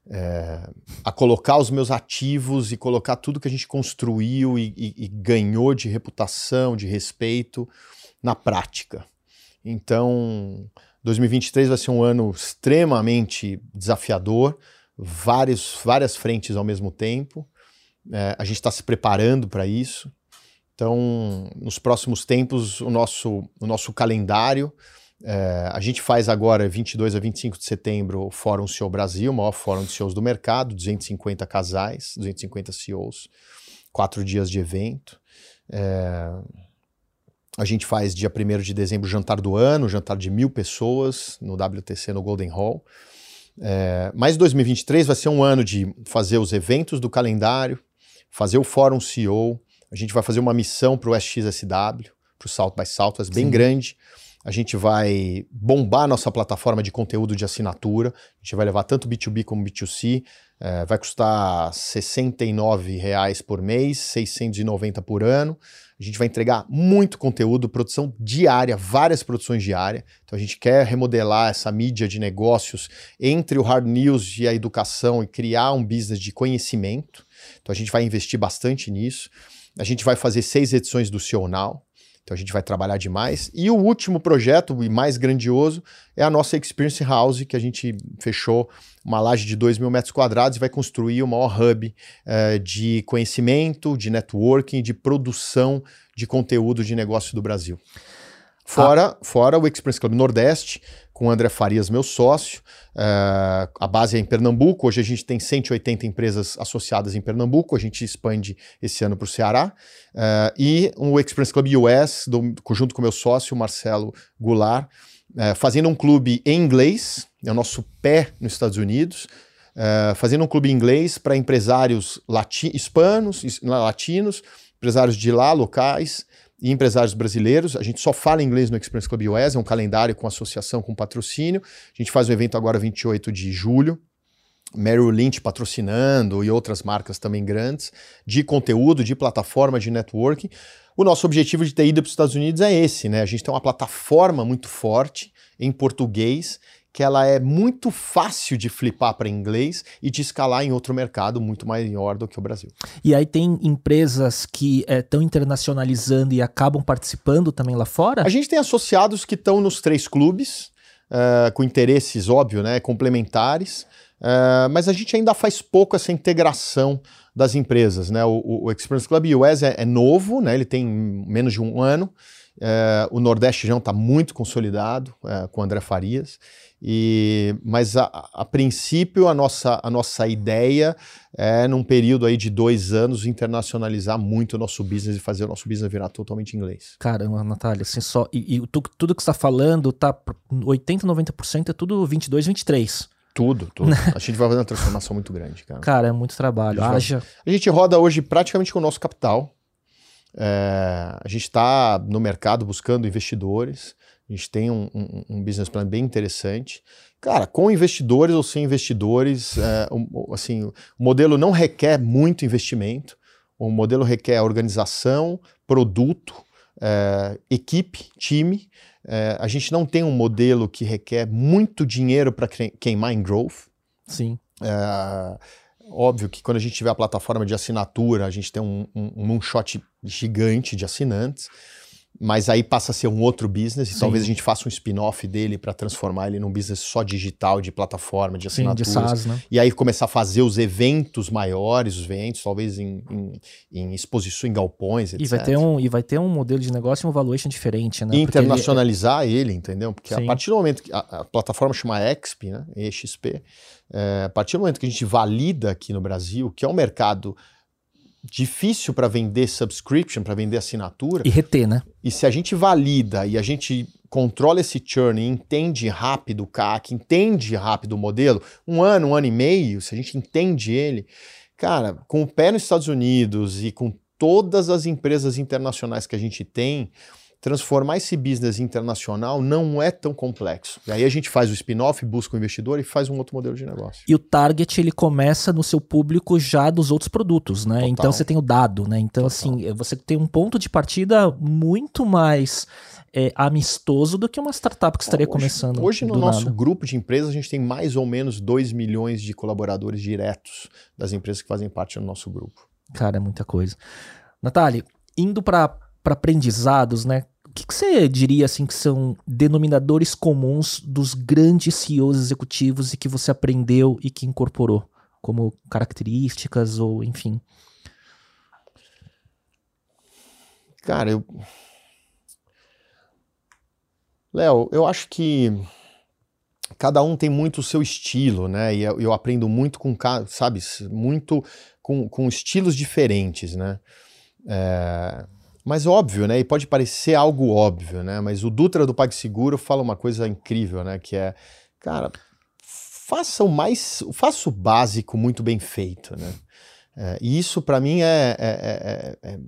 é, a colocar os meus ativos e colocar tudo que a gente construiu e, e, e ganhou de reputação, de respeito na prática. Então, 2023 vai ser um ano extremamente desafiador, vários, várias frentes ao mesmo tempo. É, a gente está se preparando para isso. Então, nos próximos tempos, o nosso, o nosso calendário é, a gente faz agora, 22 a 25 de setembro, o Fórum CEO Brasil, o maior fórum de CEOs do mercado, 250 casais, 250 CEOs, quatro dias de evento. É, a gente faz dia 1 de dezembro jantar do ano, jantar de mil pessoas no WTC no Golden Hall. É, mas 2023 vai ser um ano de fazer os eventos do calendário, fazer o Fórum CEO. A gente vai fazer uma missão para o SXSW, para o South by Southwest, bem grande a gente vai bombar nossa plataforma de conteúdo de assinatura. A gente vai levar tanto B2B como B2C. É, vai custar R$ 69,00 por mês, 690 por ano. A gente vai entregar muito conteúdo, produção diária, várias produções diárias. Então a gente quer remodelar essa mídia de negócios entre o hard news e a educação e criar um business de conhecimento. Então a gente vai investir bastante nisso. A gente vai fazer seis edições do Now. Então a gente vai trabalhar demais. E o último projeto, e mais grandioso, é a nossa Experience House, que a gente fechou uma laje de 2 mil metros quadrados e vai construir o maior hub uh, de conhecimento, de networking, de produção de conteúdo de negócio do Brasil. Fora, ah. fora o Express Club Nordeste, com o André Farias, meu sócio. Uh, a base é em Pernambuco. Hoje a gente tem 180 empresas associadas em Pernambuco. A gente expande esse ano para o Ceará. Uh, e o Express Club US, do, junto com meu sócio, Marcelo Goulart, uh, fazendo um clube em inglês, é o nosso pé nos Estados Unidos. fazendo um clube em inglês para empresários hispanos, latinos, empresários de lá, locais, e empresários brasileiros. A gente só fala inglês no Experience Club US, é um calendário com associação, com patrocínio. A gente faz o evento agora 28 de julho. Merrill Lynch patrocinando e outras marcas também grandes, de conteúdo, de plataforma, de networking. O nosso objetivo de ter ido para os Estados Unidos é esse, né? A gente tem uma plataforma muito forte em português que ela é muito fácil de flipar para inglês e de escalar em outro mercado muito maior do que o Brasil. E aí tem empresas que estão eh, é, internacionalizando e acabam participando também lá fora? A gente tem associados que estão nos três clubes, uh, com interesses, óbvio, né, complementares, uh, mas a gente ainda faz pouco essa integração das empresas. Né? O, o Experience Club US é, é novo, né? ele tem menos de um ano, uh, o Nordeste já está muito consolidado com o André Farias. E, mas a, a, princípio a nossa, a nossa ideia é, num período aí de dois anos, internacionalizar muito o nosso business e fazer o nosso business virar totalmente inglês. Caramba, Natália, assim, só. E, e tu, tudo que você está falando, tá 80, 90% é tudo 22, 23. Tudo, tudo. [laughs] a gente vai fazer uma transformação muito grande, cara. Cara, é muito trabalho. A gente, Haja... a gente roda hoje praticamente com o nosso capital. É, a gente está no mercado buscando investidores. A gente tem um, um, um, business plan bem interessante. Cara, com investidores ou sem investidores, é, um, assim, o modelo não requer muito investimento. O modelo requer organização, produto, é, equipe, time. É, a gente não tem um modelo que requer muito dinheiro para queimar em growth. Sim. É, óbvio que quando a gente tiver a plataforma de assinatura, a gente tem um, um, um moonshot gigante de assinantes mas aí passa a ser um outro business Sim. e talvez a gente faça um spin-off dele para transformar ele num business só digital, de plataforma, de assinaturas. Sim, de SaaS, né? E aí começar a fazer os eventos maiores, os eventos, talvez em, em, em exposição, em galpões, etc. E vai, ter um, e vai ter um modelo de negócio e um valuation diferente, né? internacionalizar ele, é... ele, entendeu? Porque Sim. a partir do momento que a, a plataforma chama EXP, né? EXP, é, a partir do momento que a gente valida aqui no Brasil, que é um mercado difícil para vender subscription, para vender assinatura. E reter, né? E se a gente valida e a gente controla esse churn e entende rápido o CAC, entende rápido o modelo, um ano, um ano e meio, se a gente entende ele, cara, com o pé nos Estados Unidos e com todas as empresas internacionais que a gente tem, transformar esse business internacional não é tão complexo. E aí a gente faz o spin-off, busca o um investidor e faz um outro modelo de negócio. E o target ele começa no seu público já dos outros produtos, né? Total. Então você tem o dado, né? Então Total. assim, você tem um ponto de partida muito mais é, amistoso do que uma startup que estaria hoje, começando. Hoje no nosso nada. grupo de empresas a gente tem mais ou menos 2 milhões de colaboradores diretos das empresas que fazem parte do nosso grupo. Cara, é muita coisa. Natália, indo para aprendizados, né? que, que você diria assim que são denominadores comuns dos grandes CEOs executivos e que você aprendeu e que incorporou como características ou enfim? Cara, eu Léo, eu acho que cada um tem muito o seu estilo, né? E eu, eu aprendo muito com, sabe, muito com, com estilos diferentes, né? É, mas óbvio, né? E pode parecer algo óbvio, né? Mas o Dutra do PagSeguro fala uma coisa incrível, né? Que é, cara, faça o mais, faça o básico muito bem feito, né? É, e isso para mim é, é, é,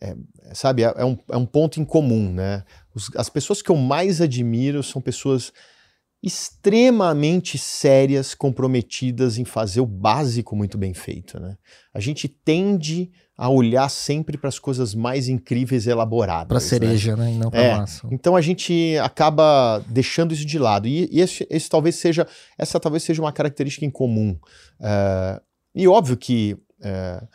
é, sabe, é, um, é um ponto em comum, né? Os, as pessoas que eu mais admiro são pessoas extremamente sérias, comprometidas em fazer o básico muito bem feito, né? A gente tende a olhar sempre para as coisas mais incríveis e elaboradas. Para cereja, né? né? E não para é, massa. Então a gente acaba deixando isso de lado. E, e esse, esse, talvez seja, essa talvez seja uma característica em comum. Uh, e óbvio que uh,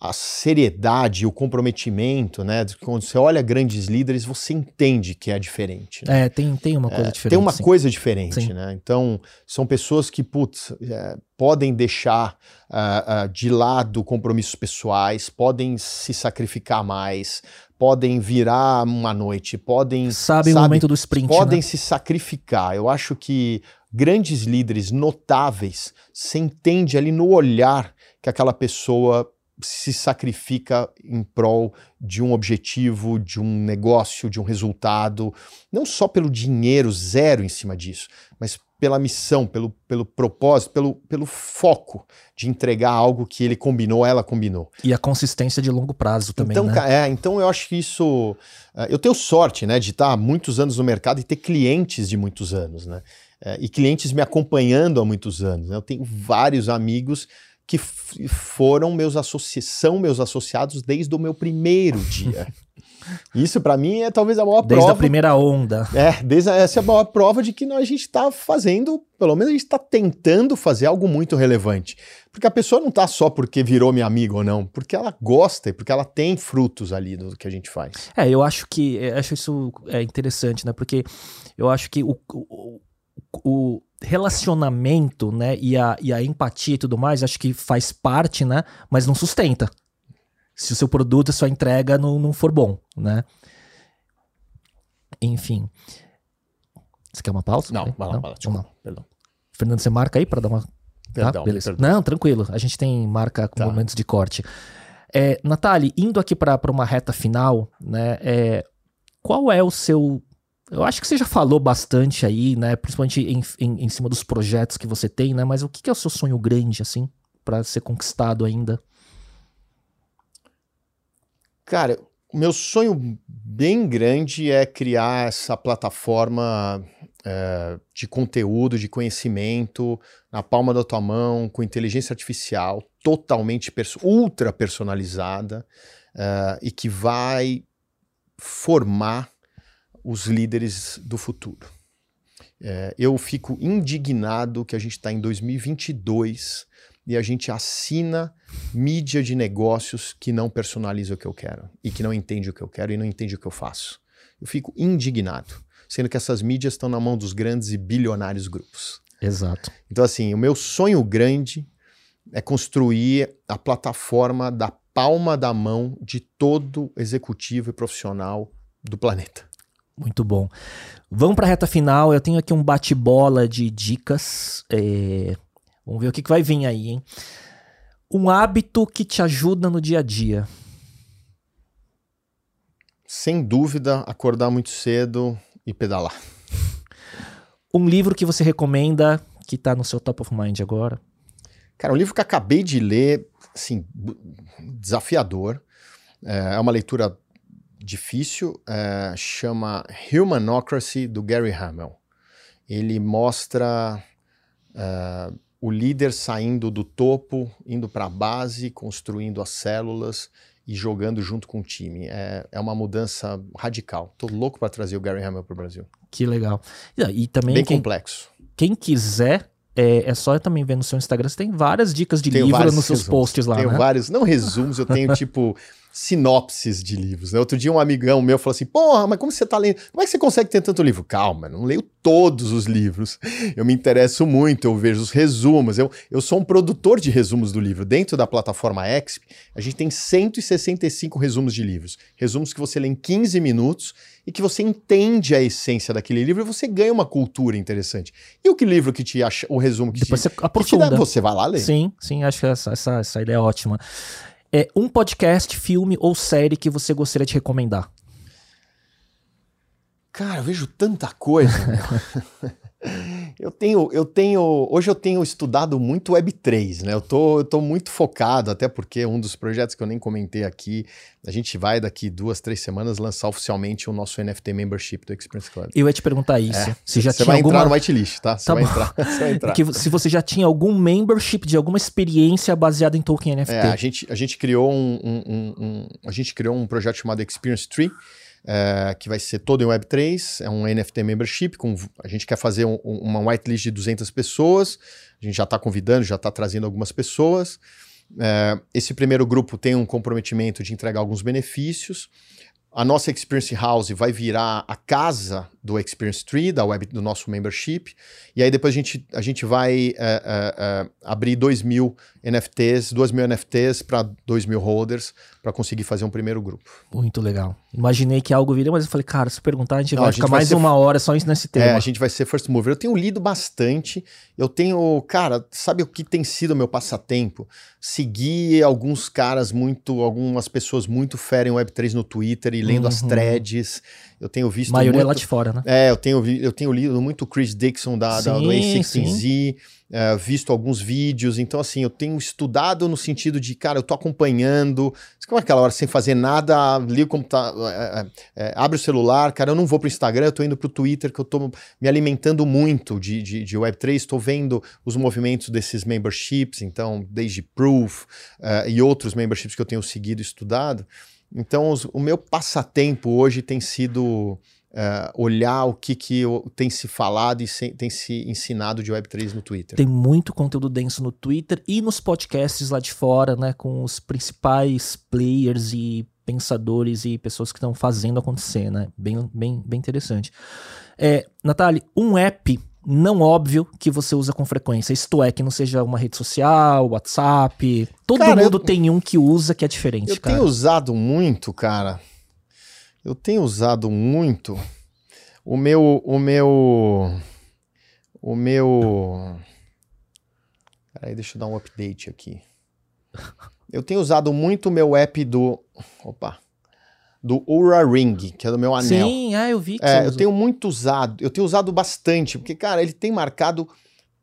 a seriedade, o comprometimento, né? Quando você olha grandes líderes, você entende que é diferente. Né? É, tem, tem uma coisa é, diferente. Tem uma sim. coisa diferente, sim. né? Então, são pessoas que, putz, é, podem deixar uh, uh, de lado compromissos pessoais, podem se sacrificar mais, podem virar uma noite, podem. Sabem sabe, o momento do sprint. Podem né? se sacrificar. Eu acho que grandes líderes notáveis se entende ali no olhar que aquela pessoa se sacrifica em prol de um objetivo, de um negócio, de um resultado, não só pelo dinheiro zero em cima disso, mas pela missão, pelo, pelo propósito, pelo, pelo foco de entregar algo que ele combinou, ela combinou. E a consistência de longo prazo também, então, né? É, então eu acho que isso... Eh, eu tenho sorte, né, de estar há muitos anos no mercado e ter clientes de muitos anos, né? Eh, e clientes me acompanhando há muitos anos. Né? Eu tenho vários amigos que foram meus são meus associados desde o meu primeiro dia. [laughs] Isso para mim é talvez a maior desde prova. Desde a primeira onda. É, desde a, essa é a maior prova de que nós, a gente está fazendo, pelo menos a gente está tentando fazer algo muito relevante. Porque a pessoa não está só porque virou minha amiga ou não, porque ela gosta e porque ela tem frutos ali do que a gente faz. É, eu acho que eu acho isso é interessante, né? Porque eu acho que o, o, o relacionamento, né, e a, e a empatia e tudo mais, acho que faz parte, né, mas não sustenta. Se o seu produto, a sua entrega não, não for bom, né. Enfim. Você quer uma pausa? Não, vai lá, não? Vai lá, desculpa, não. perdão. Fernando, você marca aí para dar uma... Perdão, ah, beleza. Perdão. Não, tranquilo. A gente tem marca com tá. momentos de corte. É, Natália, indo aqui para uma reta final, né, é, qual é o seu eu acho que você já falou bastante aí, né? Principalmente em, em, em cima dos projetos que você tem, né? Mas o que, é o seu sonho grande, assim, para ser conquistado ainda? Cara, o meu sonho bem grande é criar essa plataforma é, de conteúdo, de conhecimento na palma da tua mão, com inteligência artificial, totalmente perso ultra personalizada é, e que vai formar os líderes do futuro. É, eu fico indignado que a gente está em 2022 e a gente assina mídia de negócios que não personaliza o que eu quero e que não entende o que eu quero e não entende o que eu faço. Eu fico indignado, sendo que essas mídias estão na mão dos grandes e bilionários grupos. Exato. Então, assim, o meu sonho grande é construir a plataforma da palma da mão de todo executivo e profissional do planeta. Muito bom. Vamos para a reta final. Eu tenho aqui um bate-bola de dicas. É... Vamos ver o que, que vai vir aí, hein? Um hábito que te ajuda no dia a dia. Sem dúvida, acordar muito cedo e pedalar. Um livro que você recomenda que está no seu top of mind agora? Cara, um livro que acabei de ler, assim, desafiador. É, é uma leitura difícil, é, chama Humanocracy, do Gary Hamel. Ele mostra é, o líder saindo do topo, indo para a base, construindo as células e jogando junto com o time. É, é uma mudança radical. Tô louco para trazer o Gary Hamel para o Brasil. Que legal. E, também Bem quem, complexo. Quem quiser é, é, só também ver no seu Instagram, você tem várias dicas de tenho livro nos seus resumos. posts lá, Tenho né? vários, não resumos, eu tenho [laughs] tipo sinopses de livros. Né? Outro dia um amigão meu falou assim: Porra, mas como você tá lendo? Como é que você consegue ter tanto livro? Calma, não leio todos os livros. [laughs] Eu me interesso muito, eu vejo os resumos. Eu, eu sou um produtor de resumos do livro. Dentro da plataforma Exp, a gente tem 165 resumos de livros. Resumos que você lê em 15 minutos e que você entende a essência daquele livro e você ganha uma cultura interessante. E o que livro que te acha, o resumo que Depois te, você aprofunda. Que te dá, você vai lá ler. Sim, sim, acho que essa, essa, essa ideia é ótima. É um podcast, filme ou série que você gostaria de recomendar? Cara, eu vejo tanta coisa. [laughs] Eu tenho, eu tenho, hoje eu tenho estudado muito Web3, né? Eu tô, eu tô muito focado, até porque um dos projetos que eu nem comentei aqui, a gente vai daqui duas, três semanas lançar oficialmente o nosso NFT Membership do Experience Club. Eu ia te perguntar isso. É, se já você vai alguma... entrar no whitelist, tá? Você tá vai, entrar, [laughs] você vai entrar. Se você já tinha algum membership de alguma experiência baseada em token NFT. É, a gente, a gente criou um, um, um, um a gente criou um projeto chamado Experience Tree, é, que vai ser todo em Web3, é um NFT membership, com, a gente quer fazer um, uma whitelist de 200 pessoas, a gente já está convidando, já está trazendo algumas pessoas. É, esse primeiro grupo tem um comprometimento de entregar alguns benefícios. A nossa Experience House vai virar a casa do Experience Tree, da web, do nosso membership. E aí depois a gente, a gente vai é, é, abrir 2 mil NFTs, 2 mil NFTs para 2 mil holders para conseguir fazer um primeiro grupo. Muito legal. Imaginei que algo viria, mas eu falei, cara, se perguntar, a gente Não, vai a gente ficar vai mais ser... uma hora só nesse tema. É, a gente vai ser first mover. Eu tenho lido bastante. Eu tenho, cara, sabe o que tem sido o meu passatempo? Seguir alguns caras muito, algumas pessoas muito fera em Web3 no Twitter e lendo uhum. as threads. Eu tenho visto. A maioria muito... lá de fora, né? É, eu tenho, eu tenho lido muito Chris Dixon da, sim, da do A16Z, é, visto alguns vídeos. Então, assim, eu tenho estudado no sentido de, cara, eu tô acompanhando. Como é aquela hora sem fazer nada, ligo como tá, é, é, abre o celular, cara, eu não vou pro Instagram, eu tô indo pro Twitter, que eu tô me alimentando muito de, de, de Web3, estou vendo os movimentos desses memberships, então, desde Proof uh, e outros memberships que eu tenho seguido e estudado. Então, os, o meu passatempo hoje tem sido uh, olhar o que, que tem se falado e se, tem se ensinado de Web3 no Twitter. Tem muito conteúdo denso no Twitter e nos podcasts lá de fora, né? Com os principais players e pensadores e pessoas que estão fazendo acontecer, né? Bem, bem, bem interessante. É, Natália, um app não óbvio que você usa com frequência. Isto é, que não seja uma rede social, WhatsApp. Todo cara, mundo eu, tem um que usa que é diferente. Eu cara. tenho usado muito, cara. Eu tenho usado muito o meu. O meu. O meu. Peraí, deixa eu dar um update aqui. Eu tenho usado muito o meu app do. Opa do Oura Ring, que é do meu anel. Sim, ah, eu vi que é, eu tenho muito usado, eu tenho usado bastante, porque, cara, ele tem marcado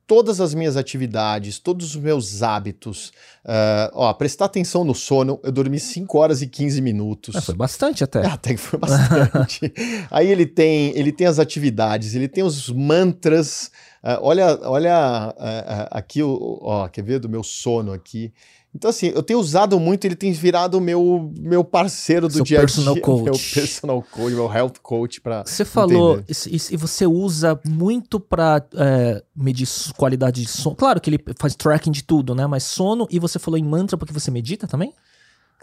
todas as minhas atividades, todos os meus hábitos. Uh, ó, prestar atenção no sono, eu dormi 5 horas e 15 minutos. É, foi bastante até. É, [laughs] até que foi bastante. [laughs] Aí ele tem, ele tem as atividades, ele tem os mantras. Uh, olha, olha uh, aqui, ó, quer ver do meu sono aqui. Então, assim, eu tenho usado muito, ele tem virado meu meu parceiro do Seu dia a dia. personal [laughs] coach. Meu personal coach, meu health coach para Você falou, e, você usa muito pra é, medir qualidade de sono. Claro que ele faz tracking de tudo, né? Mas sono, e você falou em mantra porque você medita também?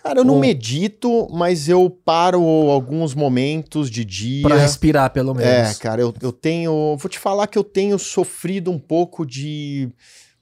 Cara, eu não Ou- medito, mas eu paro alguns momentos de dia. Pra respirar, pelo É, menos. cara, eu, eu tenho. Vou te falar que eu tenho sofrido um pouco de.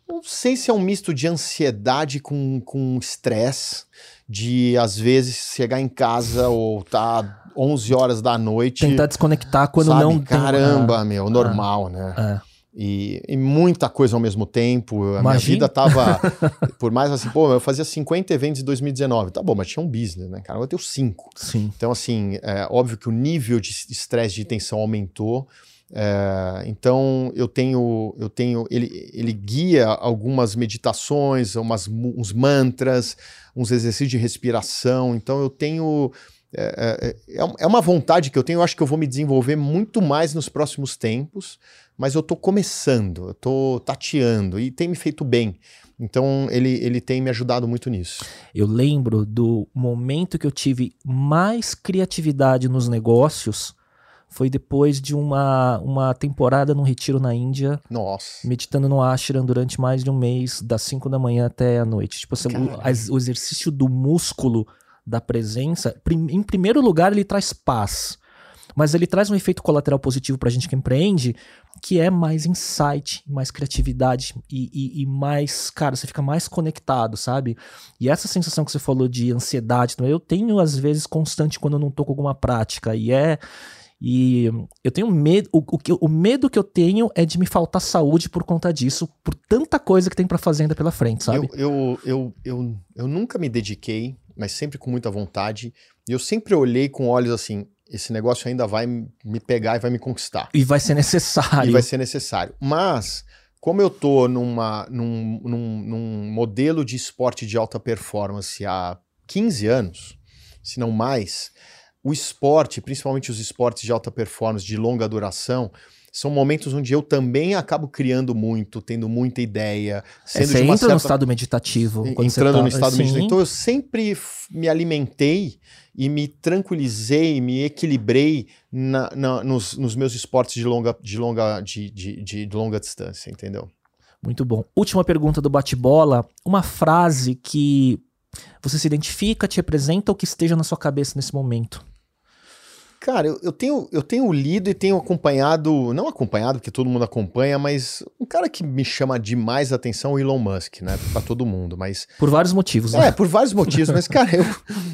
Não sei se é um misto de ansiedade com com estresse, de às vezes chegar em casa ou tá 11 horas da noite. Tentar desconectar quando sabe? não tem. Caramba, meu, normal, né? É. E, e muita coisa ao mesmo tempo. A minha vida tava. [laughs] por mais assim, pô, eu fazia 50 eventos em 2019. Tá bom, mas tinha um business, né, cara? Eu tenho cinco. Sim. Então, assim, é óbvio que o nível de estresse de tensão aumentou. É, então eu tenho, eu tenho, ele, ele guia algumas meditações, umas, uns mantras, uns exercícios de respiração. Então eu tenho é, é, é um- é uma vontade que eu tenho. Eu acho que eu vou me desenvolver muito mais nos próximos tempos, mas eu estou começando, eu estou tateando e tem me feito bem. Então ele, ele tem me ajudado muito nisso. Eu lembro do momento que eu tive mais criatividade nos negócios foi depois de uma, uma temporada num retiro na Índia, Nossa. meditando no ashram durante mais de um mês, das 5 da manhã até a noite. Tipo assim, o, o exercício do músculo da presença, prim- em primeiro lugar, ele traz paz. Mas ele traz um efeito colateral positivo pra gente que empreende, que é mais insight, mais criatividade e, e- e mais, cara, você fica mais conectado, sabe? E essa sensação que você falou de ansiedade, eu tenho às vezes constante quando eu não tô com alguma prática, e é. E eu tenho medo, o, o, o medo que eu tenho é de me faltar saúde por conta disso, por tanta coisa que tem pra fazer ainda pela frente, sabe? Eu, eu, eu, eu, eu nunca me dediquei, mas sempre com muita vontade. E eu sempre olhei com olhos assim: esse negócio ainda vai me pegar e vai me conquistar. E vai ser necessário. E vai ser necessário. Mas, como eu tô numa, num, num, num modelo de esporte de alta performance há 15 anos, se não mais, o esporte, principalmente os esportes de alta performance, de longa duração, são momentos onde eu também acabo criando muito, tendo muita ideia, É, sendo você de uma entra certa no estado meditativo. você entrando tá- no estado sim. meditativo. Então eu sempre me alimentei e me tranquilizei, me equilibrei na- na- nos, nos meus esportes de longa, de, longa, de, de, de longa distância, entendeu? Muito bom. Última pergunta do bate-bola. Uma frase que você se identifica, te representa ou que esteja na sua cabeça nesse momento. Cara, eu, eu tenho, eu tenho lido e tenho acompanhado, não acompanhado, porque todo mundo acompanha, mas um cara que me chama demais a atenção é o Elon Musk, né? Pra todo mundo, mas Por vários motivos, né? É, por vários motivos, mas, cara, eu,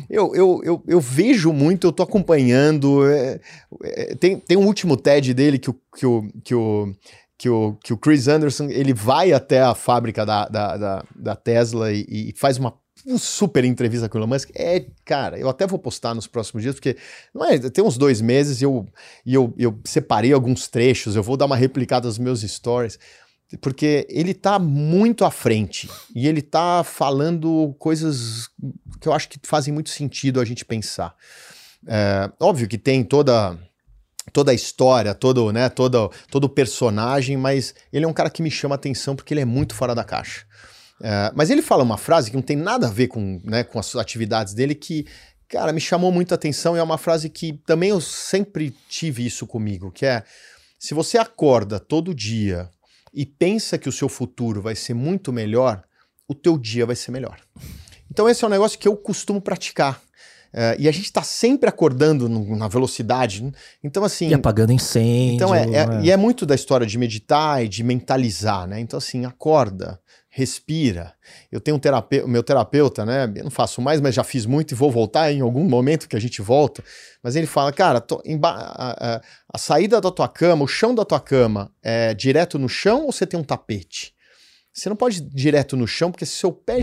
eu, eu, eu, eu vejo muito, eu tô acompanhando. é, é, tem, tem um último TED dele que o, que o, que o, que o, que o Chris Anderson ele vai até a fábrica da, da, da, da Tesla e, e faz uma super entrevista com o Elon Musk. É, cara, eu até vou postar nos próximos dias, porque não é, tem uns dois meses e eu, e eu, eu separei alguns trechos, eu vou dar uma replicada nos meus stories porque ele tá muito à frente e ele tá falando coisas que eu acho que fazem muito sentido a gente pensar. É, óbvio que tem toda toda a história, todo, né, todo, todo personagem, mas ele é um cara que me chama atenção porque ele é muito fora da caixa. É, mas ele fala uma frase que não tem nada a ver com, né, com as atividades dele que, cara, me chamou muito a atenção e é uma frase que também eu sempre tive isso comigo, que é se você acorda todo dia e pensa que o seu futuro vai ser muito melhor, o teu dia vai ser melhor. Então esse é um negócio que eu costumo praticar. É, e a gente está sempre acordando no- na velocidade. né? Então, assim. E apagando incêndio. Então é, é- né? E é muito da história de meditar e de mentalizar, né? Então, assim, acorda, respira. Eu tenho um terapeuta, meu terapeuta, né? Eu não faço mais, mas já fiz muito e vou voltar em algum momento que a gente volta. Mas ele fala, cara, a, a- a saída da tua cama, o chão da tua cama é direto no chão ou você tem um tapete? Você não pode ir direto no chão, porque se seu pé,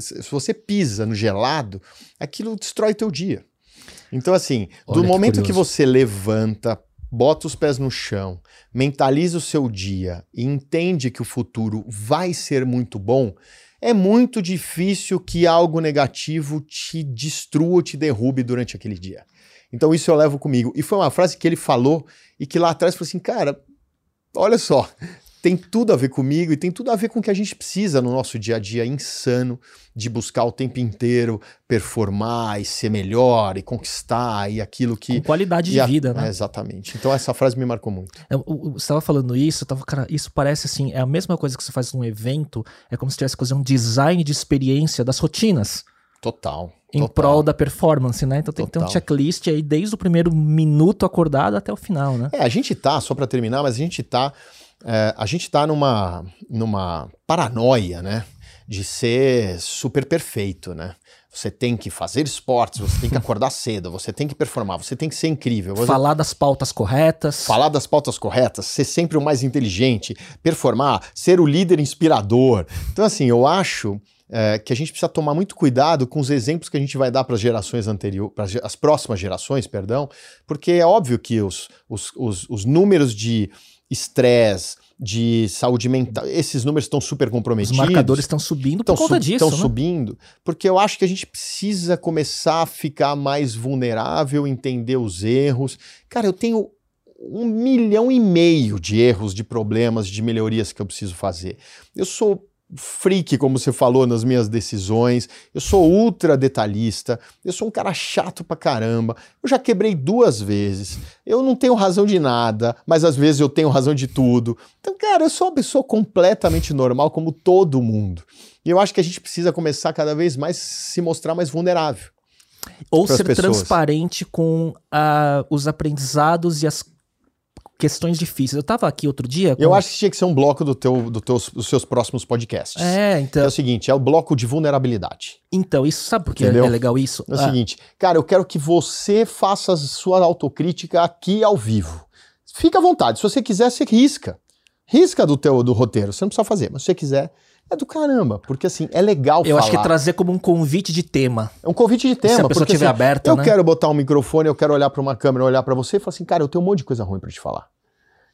se você pisa no gelado, aquilo destrói teu dia. Então, assim, Olha do que momento que você levanta, bota os pés no chão, mentaliza o seu dia e entende que o futuro vai ser muito bom, é muito difícil que algo negativo te destrua, te derrube durante aquele dia. Então isso eu levo comigo. E foi uma frase que ele falou e que lá atrás falou assim, cara, olha só, tem tudo a ver comigo e tem tudo a ver com o que a gente precisa no nosso dia a dia insano de buscar o tempo inteiro performar e ser melhor e conquistar e aquilo que. Com qualidade de a, vida, né? É, exatamente. Então essa frase me marcou muito. Eu, eu, você estava falando isso, eu tava, cara, isso parece assim, é a mesma coisa que você faz num evento, é como se tivesse que fazer um design de experiência das rotinas. Total. Em total. prol da performance, né? Então tem Total. que ter um checklist aí desde o primeiro minuto acordado até o final, né? É, a gente tá, só para terminar, mas a gente tá. É, a gente tá numa, numa paranoia, né? De ser super perfeito, né? Você tem que fazer esportes, você tem que [laughs] acordar cedo, você tem que performar, você tem que ser incrível. Você Falar das pautas corretas. falar das pautas corretas, ser sempre o mais inteligente, performar, ser o líder inspirador. Então, assim, eu acho é, que a gente precisa tomar muito cuidado com os exemplos que a gente vai dar para as gerações anteriores, para as próximas gerações, perdão, porque é óbvio que os, os, os, os números de estresse, de saúde mental, esses números estão super Os comprometidos. marcadores estão subindo por Estão conta disso, né? subindo, porque eu acho que a gente precisa começar a ficar mais vulnerável, entender os erros. Cara, eu tenho um milhão e meio de erros, de problemas, de melhorias que eu preciso fazer. Eu sou freak, como você falou, nas minhas decisões. Eu sou ultra detalhista. Eu sou um cara chato pra caramba. Eu já quebrei duas vezes. Eu não tenho razão de nada, mas às vezes eu tenho razão de tudo. Então, cara, eu sou uma pessoa completamente normal, como todo mundo. E eu acho que a gente precisa começar cada vez mais se mostrar mais vulnerável. Ou ser pessoas. transparente com ah, os aprendizados e as questões difíceis. Eu tava aqui outro dia. Eu com- acho que tinha que ser um bloco do teu, do teus, dos seus próximos podcasts. É, É então. o seguinte, é o bloco de vulnerabilidade. Então, isso sabe por que é, é legal isso? É o Ah, seguinte, cara, eu quero que você faça a sua autocrítica aqui ao vivo. Fica à vontade, se você quiser, você risca. Risca do teu do roteiro, você não precisa fazer, mas se você quiser, é do caramba, porque assim, é legal eu falar. acho que trazer como um convite de tema. É um convite de tema, Se a pessoa porque estiver assim, aberta, eu né? quero botar um microfone, eu quero olhar para uma câmera, olhar para você e falar assim, cara, eu tenho um monte de coisa ruim para te falar.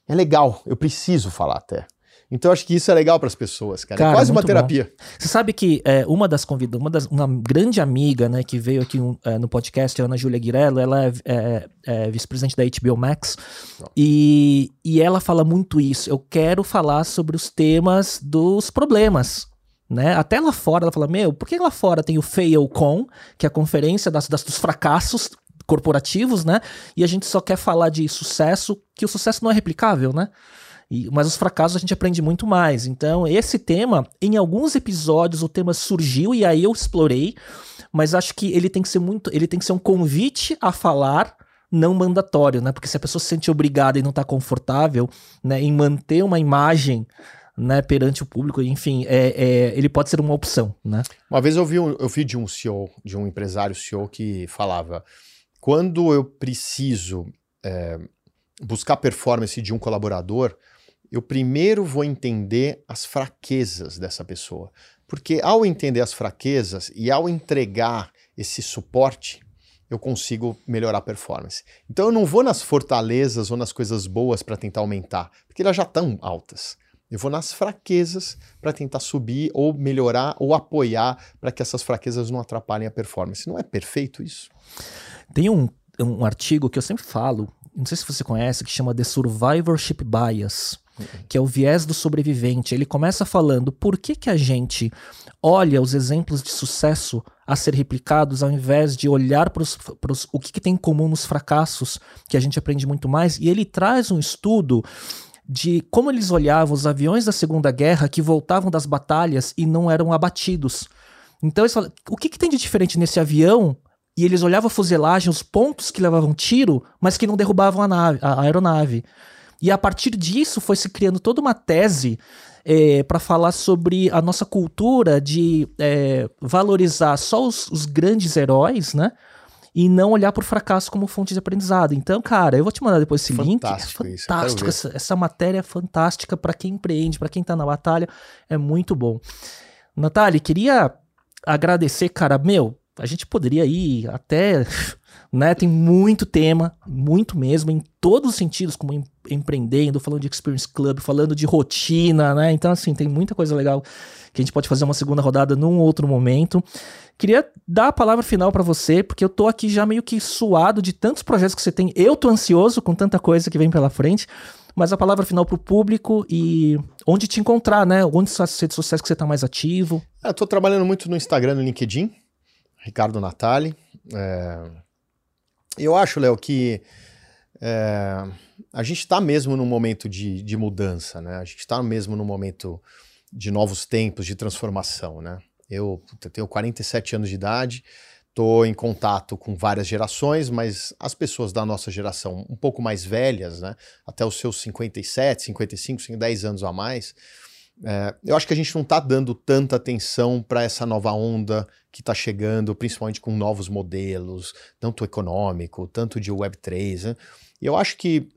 É legal, eu preciso falar até. Então acho que isso é legal para as pessoas, cara. Cara, é quase uma terapia. Você sabe que é, uma das convidadas, uma, das, uma grande amiga, né, que veio aqui um, é, no podcast, a Ana Júlia Guirello, ela é, é, é vice-presidente da HBO Max, e, e ela fala muito isso. Eu quero falar sobre os temas dos problemas. Né? Até lá fora ela fala: Meu, por que lá fora tem o FailCon, que é a conferência das, das- dos fracassos corporativos, né? E a gente só quer falar de sucesso, que o sucesso não é replicável, né? E- mas os fracassos a gente aprende muito mais. Então, esse tema, em alguns episódios, o tema surgiu e aí eu explorei, mas acho que ele tem que ser muito. Ele tem que ser um convite a falar. Não mandatório, né? Porque se a pessoa se sente obrigada e não tá confortável né, em manter uma imagem né, perante o público, enfim, é, é, ele pode ser uma opção, né? Uma vez eu vi, um, eu vi de um CEO, de um empresário CEO que falava: quando eu preciso é, buscar performance de um colaborador, eu primeiro vou entender as fraquezas dessa pessoa. Porque ao entender as fraquezas e ao entregar esse suporte, eu consigo melhorar a performance. Então eu não vou nas fortalezas ou nas coisas boas para tentar aumentar, porque elas já estão altas. Eu vou nas fraquezas para tentar subir ou melhorar ou apoiar para que essas fraquezas não atrapalhem a performance. Não é perfeito isso? Tem um, um artigo que eu sempre falo, não sei se você conhece, que chama The Survivorship Bias, que é o viés do sobrevivente. Ele começa falando por que, que a gente olha os exemplos de sucesso a ser replicados ao invés de olhar para o que, que tem em comum nos fracassos, que a gente aprende muito mais. E ele traz um estudo de como eles olhavam os aviões da Segunda Guerra que voltavam das batalhas e não eram abatidos. Então eles falam, o que, que tem de diferente nesse avião e eles olhavam a fuselagem, os pontos que levavam tiro, mas que não derrubavam a, nave, a aeronave. E a partir disso foi se criando toda uma tese é, para falar sobre a nossa cultura de é, valorizar só os, os, grandes heróis, né? E não olhar por fracasso como fonte de aprendizado. Então, cara, eu vou te mandar depois esse fantástico link. É isso, fantástico. Essa, essa matéria é fantástica para quem empreende, para quem tá na batalha. É muito bom. Natália, queria agradecer, cara. Meu, a gente poderia ir até, [laughs] né? Tem muito tema, muito mesmo, em todos os sentidos, como em, empreendendo, falando de Experience Club, falando de rotina, né? Então, assim, tem muita coisa legal que a gente pode fazer uma segunda rodada num outro momento. Queria dar a palavra final para você, porque eu tô aqui já meio que suado de tantos projetos que você tem. Eu tô ansioso com tanta coisa que vem pela frente. Mas a palavra final para o público e onde te encontrar, né? Onde são as redes sociais que você está mais ativo? Eu tô trabalhando muito no Instagram, no LinkedIn, Ricardo Natali. É... Eu acho, Léo, que é... a gente está mesmo num momento de, de mudança, né? A gente está mesmo num momento de novos tempos, de transformação, né? Eu, tenho 47 anos de idade, estou em contato com várias gerações, mas as pessoas da nossa geração um pouco mais velhas, né, até os seus 57, 55, 10 anos a mais, é, eu acho que a gente não está dando tanta atenção para essa nova onda que está chegando, principalmente com novos modelos, tanto econômico, tanto de Web3. Né? E eu acho que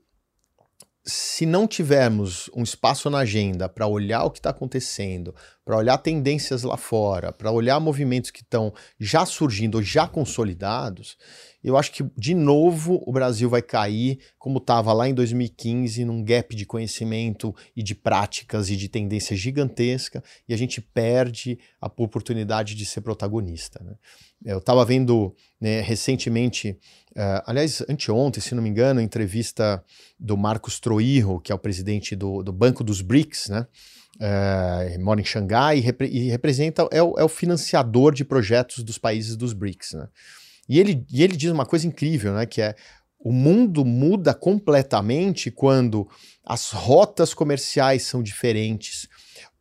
se não tivermos um espaço na agenda para olhar o que está acontecendo, para olhar tendências lá fora, para olhar movimentos que estão já surgindo ou já consolidados, eu acho que, de novo, o Brasil vai cair, como estava lá em 2015, num gap de conhecimento e de práticas e de tendência gigantesca, e a gente perde a oportunidade de ser protagonista. Né? Eu estava vendo né, recentemente, uh, aliás, anteontem, se não me engano, entrevista do Marcos Troirro, que é o presidente do, do Banco dos BRICS, né? Uh, mora em Xangai e, repre e representa, é o, é o, financiador de projetos dos países dos BRICS. Né? E ele, e ele diz uma coisa incrível, né? Que é o mundo muda completamente quando as rotas comerciais são diferentes.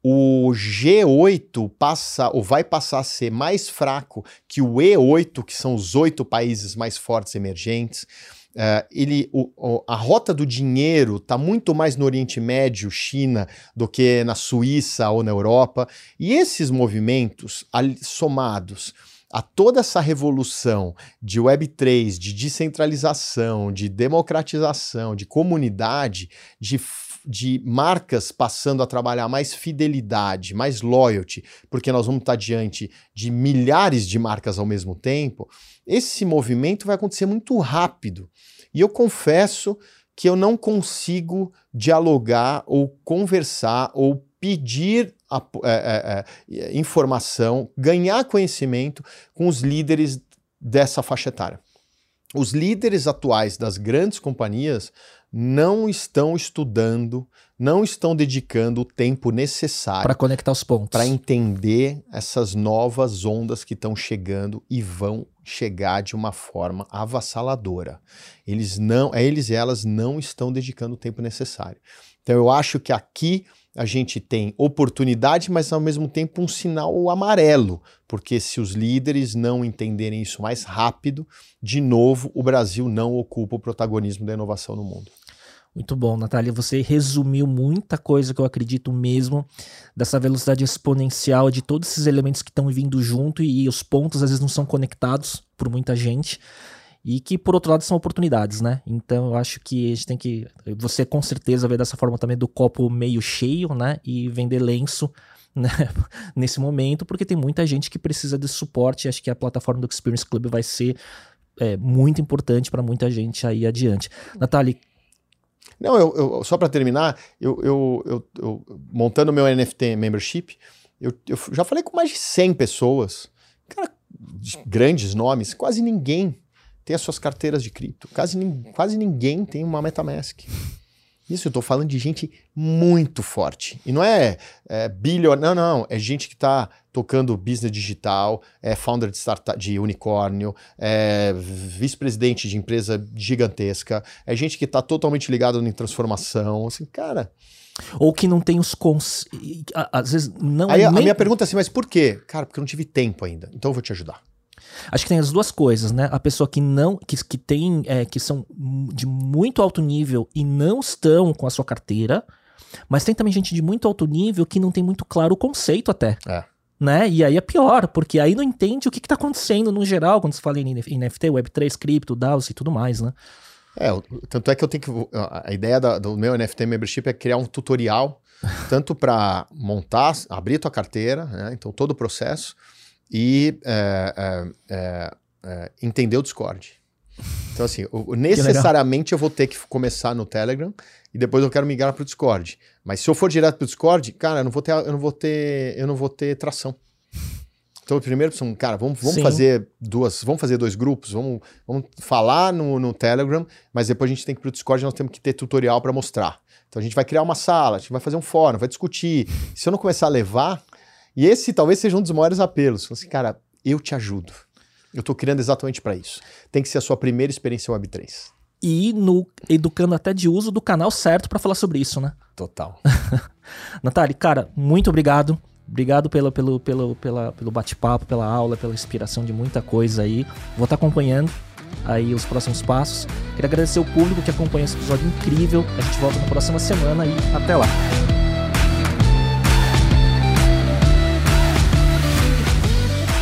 O G8 passa ou vai passar a ser mais fraco que o E8, que são os oito países mais fortes emergentes. Uh, ele, o, a rota do dinheiro está muito mais no Oriente Médio, China, do que na Suíça ou na Europa. E esses movimentos somados a toda essa revolução de Web3, de descentralização, de democratização, de comunidade, de, de marcas passando a trabalhar mais fidelidade, mais loyalty, porque nós vamos estar diante de milhares de marcas ao mesmo tempo, esse movimento vai acontecer muito rápido. E eu confesso que eu não consigo dialogar ou conversar ou pedir a, é, é, é, informação, ganhar conhecimento com os líderes dessa faixa etária. Os líderes atuais das grandes companhias não estão estudando, não estão dedicando o tempo necessário para conectar os pontos, para entender essas novas ondas que estão chegando e vão chegar de uma forma avassaladora. Eles não, eles e elas não estão dedicando o tempo necessário. Então eu acho que aqui a gente tem oportunidade, mas ao mesmo tempo um sinal amarelo, porque se os líderes não entenderem isso mais rápido, de novo o Brasil não ocupa o protagonismo da inovação no mundo. Muito bom, Natália. Você resumiu muita coisa que eu acredito mesmo dessa velocidade exponencial de todos esses elementos que estão vindo junto e os pontos às vezes não são conectados por muita gente e que por outro lado são oportunidades, né? Então eu acho que a gente tem que você com certeza vê dessa forma também do copo meio cheio, né? E vender lenço [laughs] né? nesse momento, porque tem muita gente que precisa desse suporte. Acho que a plataforma do Experience Club vai ser é, muito importante para muita gente aí adiante. Natália, não, eu, eu só para terminar, eu, eu, eu, montando meu NFT membership, eu, já falei com mais de 100 pessoas, cara, grandes nomes, quase ninguém tem as suas carteiras de cripto. Quase, quase ninguém tem uma MetaMask. Isso eu estou falando de gente muito forte. E não é, é bilionário, não, não. É gente que está tocando business digital, é founder de startup de unicórnio, é vice-presidente de empresa gigantesca, é gente que está totalmente ligado em transformação. Assim, cara. Ou que não tem os cons. Às vezes não Aí é a, nem... a minha pergunta é assim, mas por quê? Cara, porque eu não tive tempo ainda. Então eu vou te ajudar. Acho que tem as duas coisas, né? A pessoa que não, que, que tem, é, que são de muito alto nível e não estão com a sua carteira, mas tem também gente de muito alto nível que não tem muito claro o conceito até. É. Né? E aí é pior, porque aí não entende o que está acontecendo no geral quando se fala em NFT, Web3, cripto, DAOs e tudo mais, né? É, tanto é que eu tenho que. A ideia da, do meu NFT membership é criar um tutorial, tanto para montar, abrir tua carteira, né? Então todo o processo, e é, entender o Discord. Então, assim, eu, necessariamente eu vou ter que começar no Telegram e depois eu quero migrar para o Discord. Mas se eu for direto para o Discord, cara, eu não vou ter, eu não vou ter, eu não vou ter tração. Então, primeiro, cara, vamos, vamos fazer duas, vamos fazer dois grupos, vamos, vamos falar no, no Telegram, mas depois a gente tem que ir para o Discord, nós temos que ter tutorial para mostrar. Então a gente vai criar uma sala, a gente vai fazer um fórum, vai discutir. Se eu não começar a levar, e esse talvez seja um dos maiores apelos. Assim, cara, eu te ajudo. Eu estou criando exatamente para isso. Tem que ser a sua primeira experiência Web3. E no educando até de uso do canal certo para falar sobre isso, né? Total. [laughs] Natália, cara, muito obrigado. Obrigado pelo, pelo, pelo, pela, pelo bate-papo, pela aula, pela inspiração de muita coisa aí. Vou estar tá acompanhando aí os próximos passos. Queria agradecer o público que acompanha esse episódio incrível. A gente volta na próxima semana e até lá.